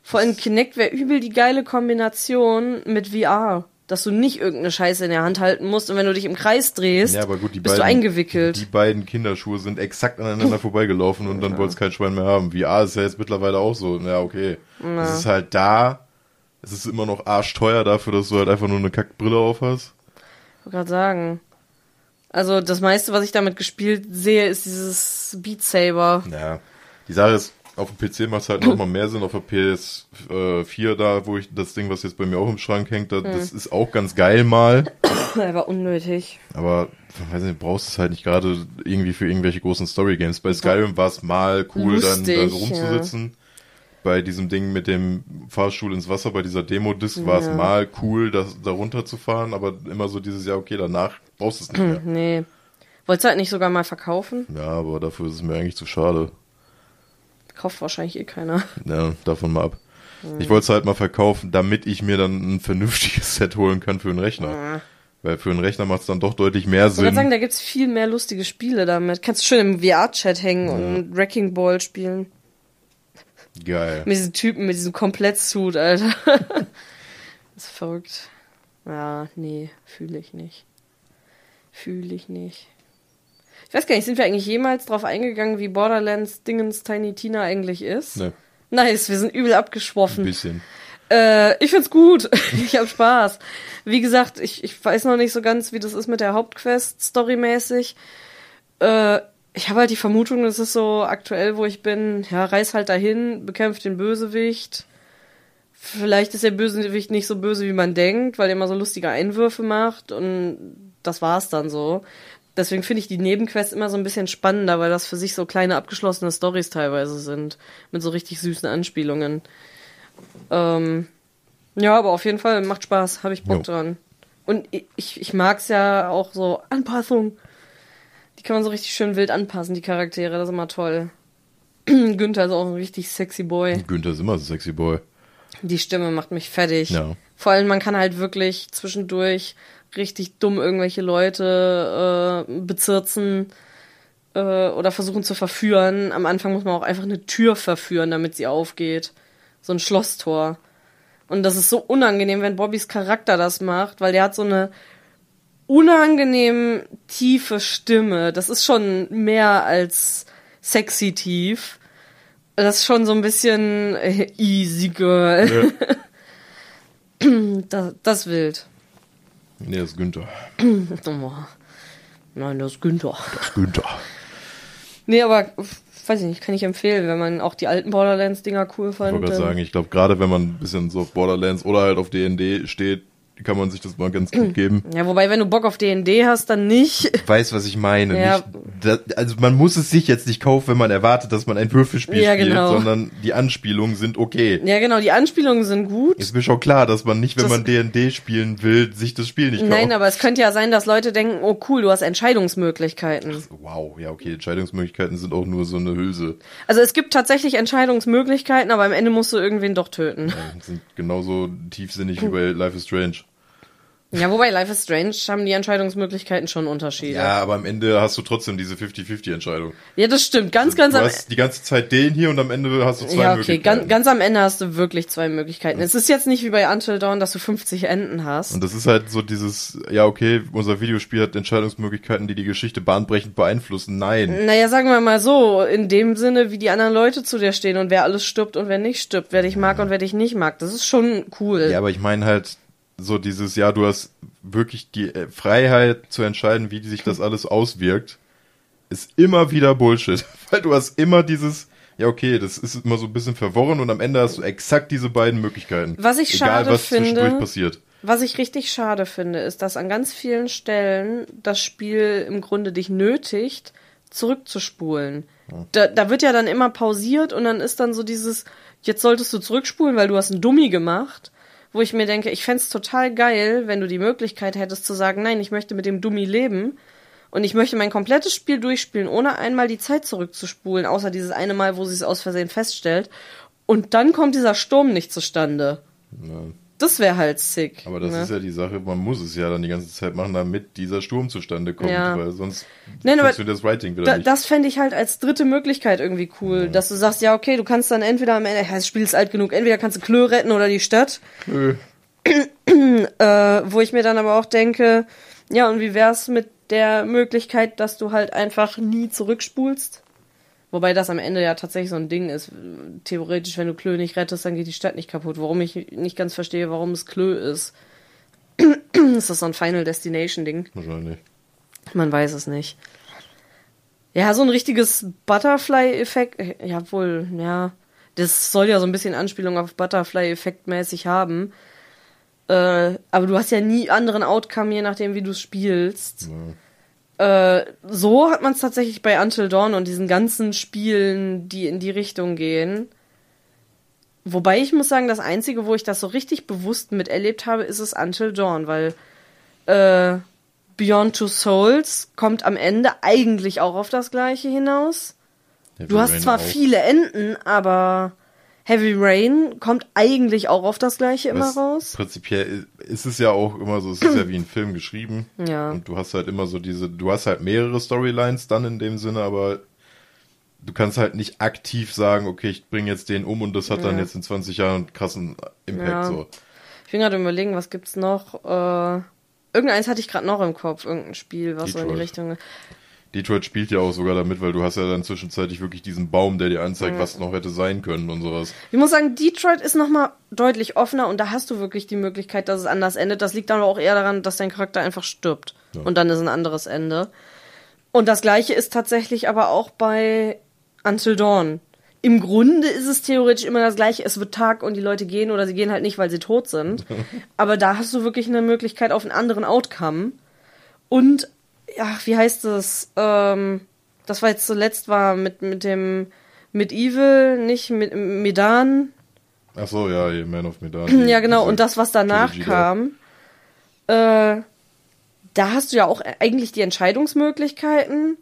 Vor allem Kinect wäre übel die geile Kombination mit VR. Dass du nicht irgendeine Scheiße in der Hand halten musst und wenn du dich im Kreis drehst, Ja, gut, bist beiden, du eingewickelt. Die beiden Kinderschuhe sind exakt aneinander vorbeigelaufen und dann wollte es kein Schwein mehr haben. VR ist ja jetzt mittlerweile auch so. Ja, okay. Es ist halt da. Es ist immer noch arschteuer dafür, dass du halt einfach nur eine Kackbrille auf hast. Ich wollte gerade sagen. Also das meiste, was ich damit gespielt sehe, ist dieses Beat Saber. Ja. Die Sache ist, auf dem PC macht es halt nochmal mehr Sinn. Auf der PS4 da, wo ich das Ding, was jetzt bei mir auch im Schrank hängt, da, das ist auch ganz geil mal. War unnötig. Aber, weiß nicht, du brauchst es halt nicht gerade irgendwie für irgendwelche großen Story-Games. Bei Skyrim war es mal cool, dann da Lustig, rumzusitzen. Bei diesem Ding mit dem Fahrstuhl ins Wasser, bei dieser Demo-Disc war es Ja. mal cool, das, da runterzufahren, aber immer so dieses Jahr, okay, danach brauchst du es nicht mehr. Nee. Wolltest du halt nicht sogar mal verkaufen? Ja, aber dafür ist es mir eigentlich zu schade. Kauft wahrscheinlich eh keiner. Ja, davon mal ab. Ich wollte es halt mal verkaufen, damit ich mir dann ein vernünftiges Set holen kann für einen Rechner. Ja. Weil für einen Rechner macht es dann doch deutlich mehr Ich wollte Sinn. sagen, da gibt's viel mehr lustige Spiele damit. Kannst du schön im VR-Chat hängen und Wrecking Ball spielen. Geil. Mit diesen Typen, mit diesem Komplettsuit, Alter. das ist verrückt. Ja, nee, fühle ich nicht. Fühle ich nicht. Ich weiß gar nicht, sind wir eigentlich jemals drauf eingegangen, wie Borderlands Dingens Tiny Tina eigentlich ist? Ne, Nice, wir sind übel ein abgeschwoffen. bisschen. Äh, ich find's gut. ich hab Spaß. Wie gesagt, ich, ich weiß noch nicht so ganz, wie das ist mit der Hauptquest storymäßig. Äh, ich habe halt die Vermutung, das ist so aktuell, wo ich bin, ja, reis halt dahin, bekämpft den Bösewicht. Vielleicht ist der Bösewicht nicht so böse, wie man denkt, weil er immer so lustige Einwürfe macht und das war's dann so. Deswegen finde ich die Nebenquests immer so ein bisschen spannender, weil das für sich so kleine abgeschlossene Stories teilweise sind. Mit so richtig süßen Anspielungen. Ähm, ja, aber auf jeden Fall macht Spaß, habe ich Bock Jo. dran. Und ich, ich, ich mag's ja auch so Anpassung. Die kann man so richtig schön wild anpassen, die Charaktere, das ist immer toll. Günther ist auch ein richtig sexy Boy. Günther ist immer so sexy Boy. Die Stimme macht mich fertig. Ja. Vor allem, man kann halt wirklich zwischendurch richtig dumm irgendwelche Leute äh, bezirzen äh, oder versuchen zu verführen. Am Anfang muss man auch einfach eine Tür verführen, damit sie aufgeht. So ein Schlosstor. Und das ist so unangenehm, wenn Bobbys Charakter das macht, weil der hat so eine unangenehm tiefe Stimme. Das ist schon mehr als sexy tief. Das ist schon so ein bisschen äh, easy girl. Ja. Das, das wild. Nee, das ist Günther. Nein, das ist Günther. Das ist Günther. Nee, aber weiß ich nicht, kann ich empfehlen, wenn man auch die alten Borderlands-Dinger cool Ich fand. wollte gerade dann- sagen, ich glaube, gerade wenn man ein bisschen so auf Borderlands oder halt auf D&D steht, kann man sich das mal ganz gut geben. Ja, wobei, wenn du Bock auf D&D hast, dann nicht. Weiß, was ich meine. Ja. Nicht, da, also man muss es sich jetzt nicht kaufen, wenn man erwartet, dass man ein Würfelspiel Ja, spielt, genau. sondern die Anspielungen sind okay. Ja, genau, die Anspielungen sind gut. Ist mir schon klar, dass man nicht, wenn Das- man D&D spielen will, sich das Spiel nicht kauft. Nein, aber es könnte ja sein, dass Leute denken, oh cool, du hast Entscheidungsmöglichkeiten. Wow, ja okay, Entscheidungsmöglichkeiten sind auch nur so eine Hülse. Also es gibt tatsächlich Entscheidungsmöglichkeiten, aber am Ende musst du irgendwen doch töten. Ja, sind genauso tiefsinnig wie bei Life is Strange. Ja, wobei Life is Strange haben die Entscheidungsmöglichkeiten schon Unterschiede. Ja, aber am Ende hast du trotzdem diese 50-50-Entscheidung. Ja, das stimmt. Ganz, ganz Du am hast die ganze Zeit den hier und am Ende hast du zwei Ja, okay, Möglichkeiten. ganz, ganz am Ende hast du wirklich zwei Möglichkeiten. Es ist jetzt nicht wie bei Until Dawn, dass du 50 Enden hast. Und das ist halt so dieses, ja okay, unser Videospiel hat Entscheidungsmöglichkeiten, die die Geschichte bahnbrechend beeinflussen. Nein. Naja, sagen wir mal so, in dem Sinne, wie die anderen Leute zu dir stehen und wer alles stirbt und wer nicht stirbt, wer dich mag und wer dich nicht mag. Das ist schon cool. Ja, aber ich meine halt so dieses, ja, du hast wirklich die äh, Freiheit zu entscheiden, wie sich das alles auswirkt, ist immer wieder Bullshit. Weil du hast immer dieses, ja okay, das ist immer so ein bisschen verworren und am Ende hast du exakt diese beiden Möglichkeiten. Was ich Egal, schade was finde- passiert. Was ich richtig schade finde, ist, dass an ganz vielen Stellen das Spiel im Grunde dich nötigt, zurückzuspulen. Da, da wird ja dann immer pausiert und dann ist dann so dieses, jetzt solltest du zurückspulen, weil du hast einen Dummy gemacht. Wo ich mir denke, ich fänd's total geil, wenn du die Möglichkeit hättest zu sagen, nein, ich möchte mit dem Dummy leben und ich möchte mein komplettes Spiel durchspielen, ohne einmal die Zeit zurückzuspulen, außer dieses eine Mal, wo sie es aus Versehen feststellt. Und dann kommt dieser Sturm nicht zustande. Ja. Das wäre halt sick. Aber das ne? ist ja die Sache, man muss es ja dann die ganze Zeit machen, damit dieser Sturm zustande kommt, Ja. weil sonst Nein, funktioniert das Writing wieder Da, nicht. das fände ich halt als dritte Möglichkeit irgendwie cool, dass du sagst, ja, okay, du kannst dann entweder am Ende, ja, das Spiel ist alt genug, entweder kannst du Klö retten oder die Stadt, Nö. äh, wo ich mir dann aber auch denke, ja, und wie wär's mit der Möglichkeit, dass du halt einfach nie zurückspulst? Wobei das am Ende ja tatsächlich so ein Ding ist. Theoretisch, wenn du Klö nicht rettest, dann geht die Stadt nicht kaputt. Warum ich nicht ganz verstehe, warum es Klö ist. ist das so ein Final Destination Ding? Wahrscheinlich. Man weiß es nicht. Ja, so ein richtiges Butterfly-Effekt, ja wohl, ja. Das soll ja so ein bisschen Anspielung auf Butterfly-Effekt mäßig haben. Äh, aber du hast ja nie anderen Outcome, je nachdem, wie du spielst. Äh, so hat man es tatsächlich bei Until Dawn und diesen ganzen Spielen, die in die Richtung gehen. Wobei ich muss sagen, das Einzige, wo ich das so richtig bewusst miterlebt habe, ist es Until Dawn, weil äh, Beyond Two Souls kommt am Ende eigentlich auch auf das gleiche hinaus. Heavy Du hast Rain zwar auch. viele Enden, aber Heavy Rain kommt eigentlich auch auf das gleiche immer Das- raus. Prinzipiell ist es ja auch immer so, es ist ja wie ein Film geschrieben. Ja. Und du hast halt immer so diese, du hast halt mehrere Storylines dann in dem Sinne, aber du kannst halt nicht aktiv sagen, okay, ich bringe jetzt den um und das hat dann Ja. jetzt in 20 Jahren einen krassen Impact Ja. so. Ich bin gerade überlegen, was gibt's noch? Äh, irgendeins hatte ich gerade noch im Kopf, irgendein Spiel, was so in die Detroit. Richtung. Detroit spielt ja auch sogar damit, weil du hast ja dann zwischenzeitlich wirklich diesen Baum, der dir anzeigt, was noch hätte sein können und sowas. Ich muss sagen, Detroit ist nochmal deutlich offener und da hast du wirklich die Möglichkeit, dass es anders endet. Das liegt aber auch eher daran, dass dein Charakter einfach stirbt. Ja. Und dann ist ein anderes Ende. Und das gleiche ist tatsächlich aber auch bei Until Dawn. Im Grunde ist es theoretisch immer das gleiche. Es wird Tag und die Leute gehen oder sie gehen halt nicht, weil sie tot sind. aber da hast du wirklich eine Möglichkeit auf einen anderen Outcome. Und, ja, wie heißt es? Ähm, das war jetzt zuletzt war mit, mit dem, mit Evil, nicht mit Medan. Ach so, ja, Man of Medan. Ja, genau. Und das, was danach Trilogy da. kam, äh, da hast du ja auch eigentlich die Entscheidungsmöglichkeiten,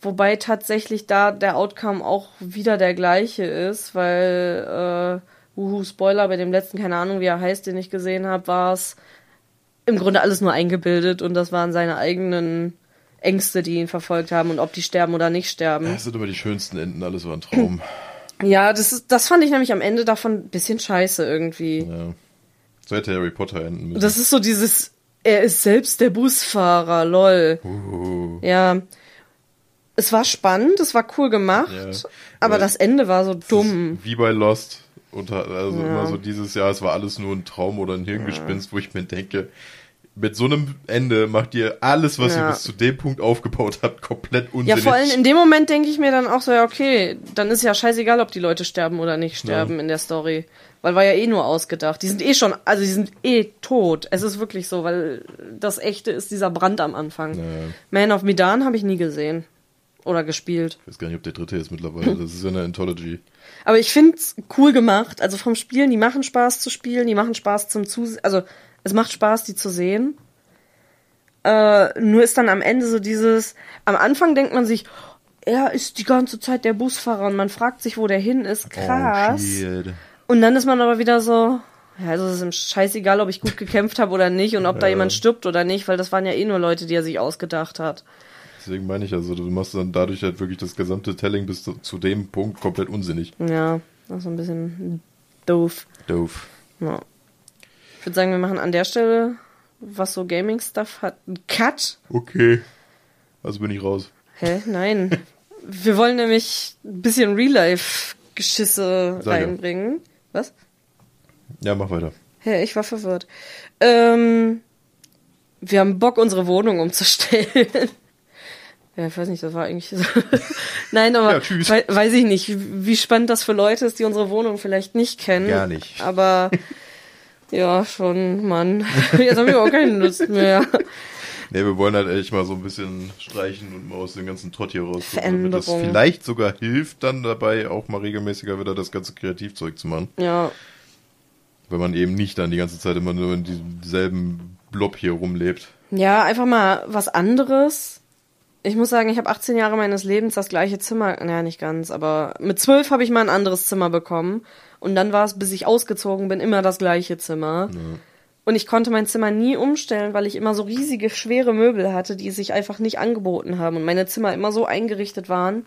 wobei tatsächlich da der Outcome auch wieder der gleiche ist, weil, äh, wuhu, Spoiler, bei dem letzten, keine Ahnung, wie er heißt, den ich gesehen habe, war es im Grunde alles nur eingebildet und das waren seine eigenen Ängste, die ihn verfolgt haben und ob die sterben oder nicht sterben. Das sind immer die schönsten Enden, alles war ein Traum. Ja, das ist, das fand ich nämlich am Ende davon ein bisschen scheiße irgendwie. ja. So hätte Harry Potter enden müssen. Das ist so dieses, er ist selbst der Busfahrer, lol. Uh, Ja. Es war spannend, es war cool gemacht, Ja, aber weil das Ende war so dumm. Wie bei Lost. Und ha- also Ja. immer so dieses Jahr, es war alles nur ein Traum oder ein Hirngespinst, wo ich mir denke, mit so einem Ende macht ihr alles, was Ja. ihr bis zu dem Punkt aufgebaut habt, komplett Ja, unsinnig. vor allem in dem Moment denke ich mir dann auch so, ja, okay, dann ist ja scheißegal, ob die Leute sterben oder nicht sterben in der Story. Weil war ja eh nur ausgedacht. Die sind eh schon, also die sind eh tot. Es ist wirklich so, weil das echte ist dieser Brand am Anfang. Ja. Man of Medan habe ich nie gesehen. Oder gespielt. Ich weiß gar nicht, ob der dritte ist mittlerweile. Das ist ja eine Anthology. Aber ich find's cool gemacht. Also vom Spielen, die machen Spaß zu spielen, die machen Spaß zum Zusehen. Also es macht Spaß, die zu sehen. Äh, nur ist dann am Ende so dieses, am Anfang denkt man sich, er ist die ganze Zeit der Busfahrer und man fragt sich, wo der hin ist. Krass. Oh, und dann ist man aber wieder so, ja, also es ist ihm scheißegal, ob ich gut gekämpft habe oder nicht und ob da Ja. jemand stirbt oder nicht, weil das waren ja eh nur Leute, die er sich ausgedacht hat. Deswegen meine ich also, du machst dann dadurch halt wirklich das gesamte Telling bis zu, zu dem Punkt komplett unsinnig. Ja, das ist ein bisschen doof. Doof. Ja. Ich würde sagen, wir machen an der Stelle, was so Gaming-Stuff hat, einen Cut. Okay. Also bin ich raus. Hä? Nein. wir wollen nämlich ein bisschen Real-Life-Geschisse reinbringen. Was? Ja, mach weiter. Hä, ich war verwirrt. Ähm, wir haben Bock, unsere Wohnung umzustellen. Ja, ich weiß nicht, das war eigentlich so. Nein, aber Ja, wei- weiß ich nicht, wie spannend das für Leute ist, die unsere Wohnung vielleicht nicht kennen. Gar nicht. Aber Ja, schon, Mann. Jetzt habe ich auch keine Lust mehr. Ne, wir wollen halt echt mal so ein bisschen streichen und mal aus dem ganzen Trott hier raus. Damit das vielleicht sogar hilft, dann dabei auch mal regelmäßiger wieder das ganze Kreativzeug zu machen. Ja, Wenn man eben nicht dann die ganze Zeit immer nur in diesem selben Blob hier rumlebt. Ja, einfach mal was anderes. Ich muss sagen, ich habe 18 Jahre meines Lebens das gleiche Zimmer, naja, nicht ganz, aber mit 12 habe ich mal ein anderes Zimmer bekommen. Und dann war es, bis ich ausgezogen bin, immer das gleiche Zimmer. Und ich konnte mein Zimmer nie umstellen, weil ich immer so riesige, schwere Möbel hatte, die sich einfach nicht angeboten haben. Und meine Zimmer immer so eingerichtet waren,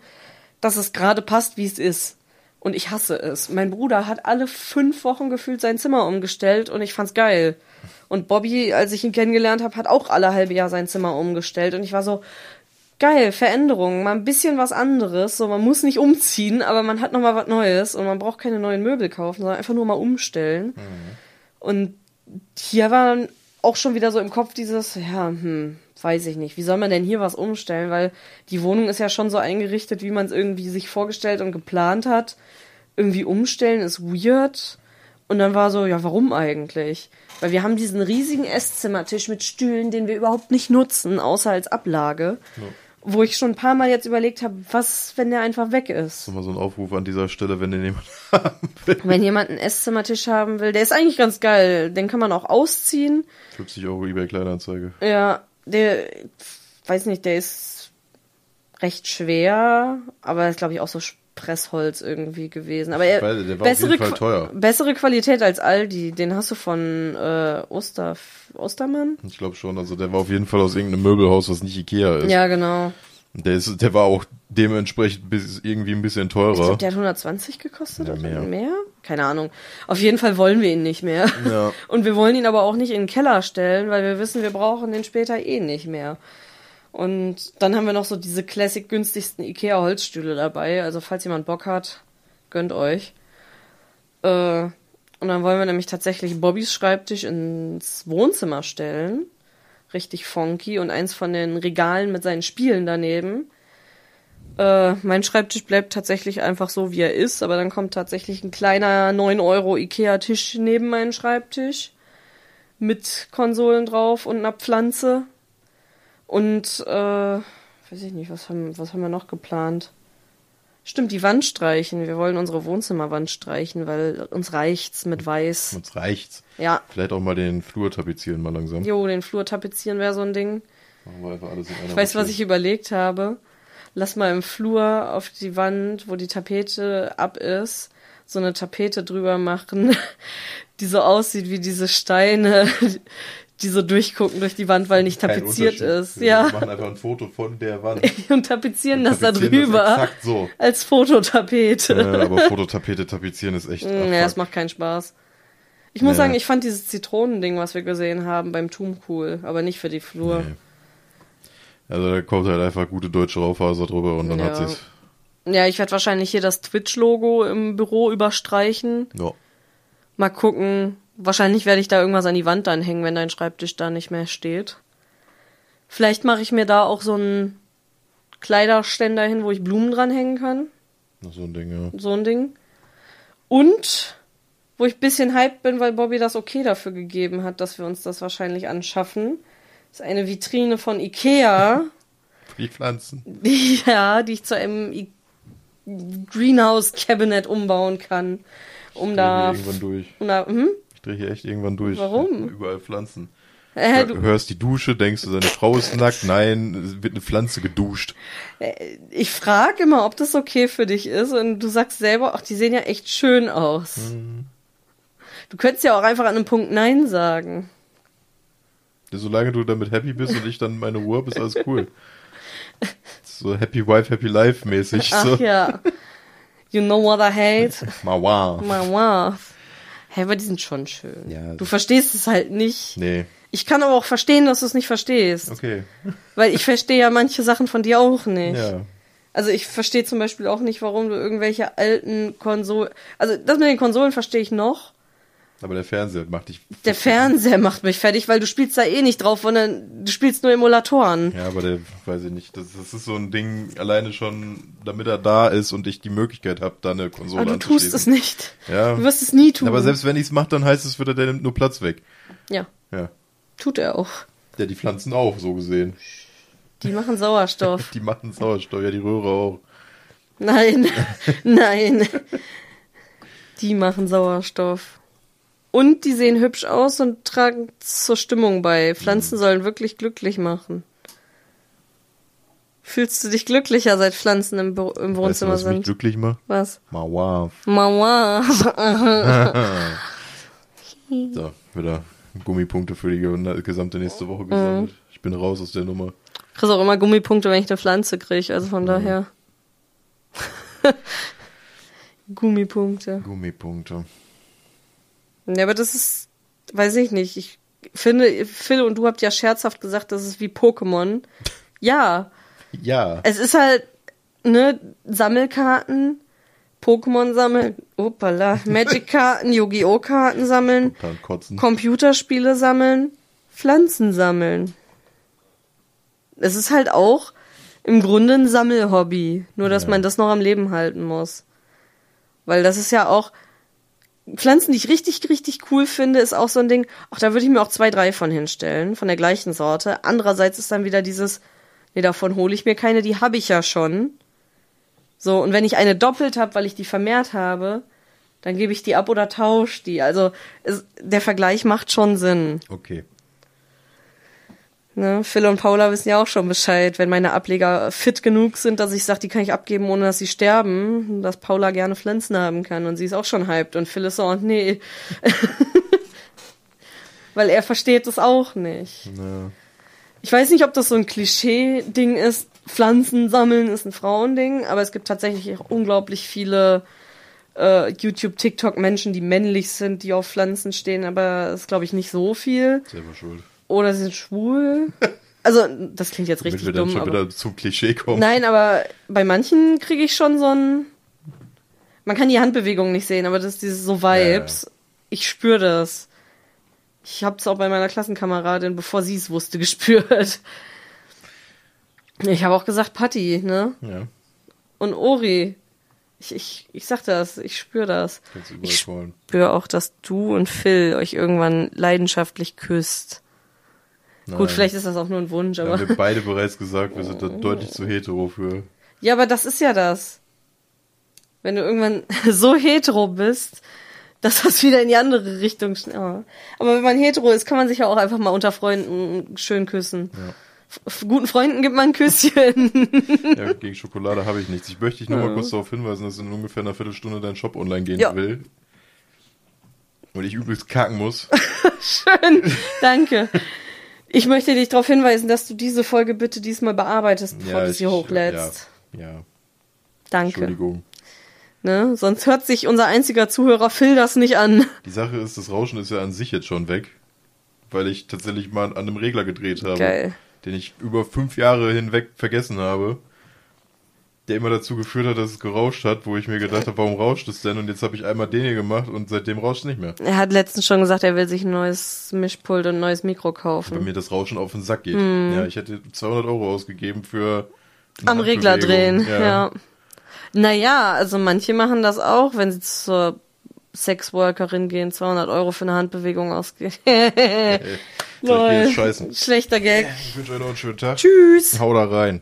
dass es gerade passt, wie es ist. Und ich hasse es. Mein Bruder hat alle fünf Wochen gefühlt sein Zimmer umgestellt und ich fand's geil. Und Bobby, als ich ihn kennengelernt habe, hat auch alle halbe Jahr sein Zimmer umgestellt. Und ich war so, geil, Veränderung, mal ein bisschen was anderes. So, man muss nicht umziehen, aber man hat noch mal was Neues und man braucht keine neuen Möbel kaufen, sondern einfach nur mal umstellen. Und hier war dann auch schon wieder so im Kopf dieses, ja, hm, weiß ich nicht, wie soll man denn hier was umstellen? Weil die Wohnung ist ja schon so eingerichtet, wie man es irgendwie sich vorgestellt und geplant hat. Irgendwie umstellen ist weird. Und dann war so, ja, warum eigentlich? Weil wir haben diesen riesigen Esszimmertisch mit Stühlen, den wir überhaupt nicht nutzen, außer als Ablage. Wo ich schon ein paar Mal jetzt überlegt habe, was, wenn der einfach weg ist? Nochmal so ein Aufruf an dieser Stelle, wenn den jemand haben will. Wenn jemand einen Esszimmertisch haben will, der ist eigentlich ganz geil. Den kann man auch ausziehen. 50 Euro eBay Kleinanzeige. Ja, der, weiß nicht, der ist recht schwer, aber ist, glaube ich, auch so Pressholz irgendwie gewesen. Aber er, weiß, der war auf jeden Fall teuer. bessere Qualität als Aldi. Den hast du von äh, Oster, Ostermann? Ich glaube schon, also der war auf jeden Fall aus irgendeinem Möbelhaus, was nicht Ikea ist. Ja, genau. Der, ist, der war auch dementsprechend bis, irgendwie ein bisschen Ich glaube, teurer. der hat 120 gekostet Ja, oder mehr. mehr. Keine Ahnung. Auf jeden Fall wollen wir ihn nicht mehr. Ja. Und wir wollen ihn aber auch nicht in den Keller stellen, weil wir wissen, wir brauchen den später eh nicht mehr. Und dann haben wir noch so diese Classic günstigsten Ikea Holzstühle dabei. Also falls jemand Bock hat, gönnt euch. Äh, und dann wollen wir nämlich tatsächlich Bobbys Schreibtisch ins Wohnzimmer stellen. Richtig funky und eins von den Regalen mit seinen Spielen daneben. Äh, mein Schreibtisch bleibt tatsächlich einfach so, wie er ist, aber dann kommt tatsächlich ein kleiner 9 Euro Ikea-Tisch neben meinen Schreibtisch mit Konsolen drauf und einer Pflanze. Und, äh, weiß ich nicht, was haben, was haben wir noch geplant? Stimmt, die Wand streichen. Wir wollen unsere Wohnzimmerwand streichen, weil uns reicht's mit weiß. Uns reicht's. Ja. Vielleicht auch mal den Flur tapezieren mal langsam. Jo, den Flur tapezieren wäre so ein Ding. Machen wir einfach alles in einer Ich weiß, was ich überlegt habe. Lass mal im Flur auf die Wand, wo die Tapete ab ist, so eine Tapete drüber machen, die so aussieht wie diese Steine, die so durchgucken durch die Wand, weil nicht Kein tapeziert ist. Wir Ja. machen einfach ein Foto von der Wand. Und tapezieren das da Tapezieren das drüber. exakt so. als Fototapete. Ja, aber Fototapete tapezieren ist echt. Ja, es fuck. macht keinen Spaß. Ich muss Nee. sagen, ich fand dieses Zitronending, was wir gesehen haben, beim Tum cool, aber nicht für die Flur. Nee. Also da kommt halt einfach gute deutsche Raufaser drüber und dann hat Ja. sie's. Ja, ich werde wahrscheinlich hier das Twitch-Logo im Büro überstreichen. Ja. Mal gucken. Wahrscheinlich werde ich da irgendwas an die Wand dann hängen, wenn dein Schreibtisch da nicht mehr steht. Vielleicht mache ich mir da auch so einen Kleiderständer hin, wo ich Blumen dran hängen kann. So ein Ding, ja. So ein Ding. Und wo ich bisschen hyped bin, weil Bobby das okay dafür gegeben hat, dass wir uns das wahrscheinlich anschaffen, ist eine Vitrine von Ikea. Für die Pflanzen. Die, ja, die ich zu einem I Greenhouse Cabinet umbauen kann. Um da. irgendwann durch. Um da hm? Ich drehe hier echt irgendwann durch. Warum? Überall Pflanzen. äh, Du hörst die Dusche, denkst du, seine Frau ist nackt. Nein, wird eine Pflanze geduscht. ich frage immer, ob das okay für dich ist. Und du sagst selber, ach, die sehen ja echt schön aus. Mhm. Du könntest ja auch einfach an einem Punkt Nein sagen. Solange du damit happy bist und ich dann meine Ruhe habe, ist alles cool. So Happy Wife, Happy Life mäßig. Ach so. ja. You know what I hate? Mawa. My wife. Hä, aber die sind schon schön. Ja. Du verstehst es halt nicht. Nee. Ich kann aber auch verstehen, dass du es nicht verstehst. Okay. Weil ich verstehe ja manche Sachen von dir auch nicht. Ja. Also ich verstehe zum Beispiel auch nicht, warum du irgendwelche alten Konsolen. Also das mit den Konsolen verstehe ich noch. Aber der Fernseher macht dich. Der Fernseher macht mich fertig, weil du spielst da eh nicht drauf, sondern du spielst nur Emulatoren. Ja, aber der, weiß ich nicht, das, das ist so ein Ding, alleine schon, damit er da ist und ich die Möglichkeit habe, da eine Konsole Aber du tust es nicht. Ja. Du wirst es nie tun. Aber selbst wenn ich es mache, dann heißt es wieder, der nimmt nur Platz weg. ja, Ja. tut er auch. Ja, die Pflanzen auch, so gesehen. Die machen Sauerstoff. Die machen Sauerstoff, ja, die Röhre auch. Nein, nein. Die machen Sauerstoff. Und die sehen hübsch aus und tragen zur Stimmung bei. Pflanzen sollen wirklich glücklich machen. Fühlst du dich glücklicher, seit Pflanzen im, Bü- im Weißt du, Wohnzimmer was mich sind? glücklich macht? Was? Mauaf. Mama. So, wieder Gummipunkte für die ge- gesamte nächste Woche gesammelt. Ich bin raus aus der Nummer. kriegst auch immer Gummipunkte, wenn ich eine Pflanze kriege. Also von daher. Gummipunkte. Gummipunkte. Ja, aber das ist, weiß ich nicht. Ich finde, Phil und du habt ja scherzhaft gesagt, das ist wie Pokémon. Ja, Ja. es ist halt, ne, Sammelkarten, Pokémon sammeln, opala, Magic-Karten, Yu-Gi-Oh! Karten sammeln. Computerspiele sammeln, Pflanzen sammeln. Es ist halt auch im Grunde ein Sammelhobby, nur dass Ja. man das noch am Leben halten muss. Weil das ist ja auch Pflanzen, die ich richtig, richtig cool finde, ist auch so ein Ding, ach, da würde ich mir auch zwei, drei von hinstellen, von der gleichen Sorte. Andererseits ist dann wieder dieses, nee, davon hole ich mir keine, die habe ich ja schon. So, und wenn ich eine doppelt habe, weil ich die vermehrt habe, dann gebe ich die ab oder tausche die. Also es, der Vergleich macht schon Sinn. Okay. Ne? Phil und Paula wissen ja auch schon Bescheid, wenn meine Ableger fit genug sind, dass ich sage, die kann ich abgeben, ohne dass sie sterben, dass Paula gerne Pflanzen haben kann. Und sie ist auch schon hyped. Und Phil ist so, oh, nee. Weil er versteht es auch nicht. Ja. Ich weiß nicht, ob das so ein Klischee-Ding ist. Pflanzen sammeln ist ein Frauending, aber es gibt tatsächlich auch unglaublich viele äh, YouTube, TikTok-Menschen, die männlich sind, die auf Pflanzen stehen, aber es ist, glaube ich, nicht so viel. Selber schuld. Oder sie sind schwul. Also, das klingt jetzt Damit richtig wir dann dumm, schon wieder zum Klischee kommen. Nein, aber bei manchen kriege ich schon so ein. Man kann die Handbewegung nicht sehen, aber das ist dieses so Vibes. Ich spüre das. Ich habe es auch bei meiner Klassenkameradin, bevor sie es wusste, gespürt. Ich habe auch gesagt, Patti, ne? Ja. Und Ori. Ich, ich, ich sag das, ich spüre das. Ich spüre auch, dass du und Phil euch irgendwann leidenschaftlich küsst. Gut, Nein. vielleicht ist das auch nur ein Wunsch, aber. haben wir beide bereits gesagt, wir sind da deutlich zu hetero für. Ja, aber das ist ja das. Wenn du irgendwann so hetero bist, dass das wieder in die andere Richtung ja. Aber wenn man hetero ist, kann man sich ja auch einfach mal unter Freunden schön küssen. F- Guten Freunden gibt man ein Küsschen. Ja, gegen Schokolade habe ich nichts. Ich möchte dich nur mal kurz darauf hinweisen, dass in ungefähr einer Viertelstunde dein Shop online gehen Ja. will. Und ich übelst kacken muss. Schön. Danke. Ich möchte dich darauf hinweisen, dass du diese Folge bitte diesmal bearbeitest, bevor du ich- sie hochlädst. Ja, ja, Danke. Entschuldigung. Ne? Sonst hört sich unser einziger Zuhörer Phil das nicht an. Die Sache ist, das Rauschen ist ja an sich jetzt schon weg, weil ich tatsächlich mal an einem Regler gedreht habe, Geil. den ich über fünf Jahre hinweg vergessen habe, der immer dazu geführt hat, dass es gerauscht hat, wo ich mir gedacht habe, warum rauscht es denn? Und jetzt habe ich einmal den hier gemacht und seitdem rauscht es nicht mehr. Er hat letztens schon gesagt, er will sich ein neues Mischpult und ein neues Mikro kaufen. mir das Rauschen auf den Sack geht. Ja, ich hätte 200 Euro ausgegeben für Am Regler drehen, Handbewegung. ja. Naja, also manche machen das auch, wenn sie zur Sexworkerin gehen, 200 Euro für eine Handbewegung ausgeben. Ey, soll ich mir jetzt scheißen? Schlechter Gag. Ich wünsche euch noch einen schönen Tag. Tschüss. Hau da rein.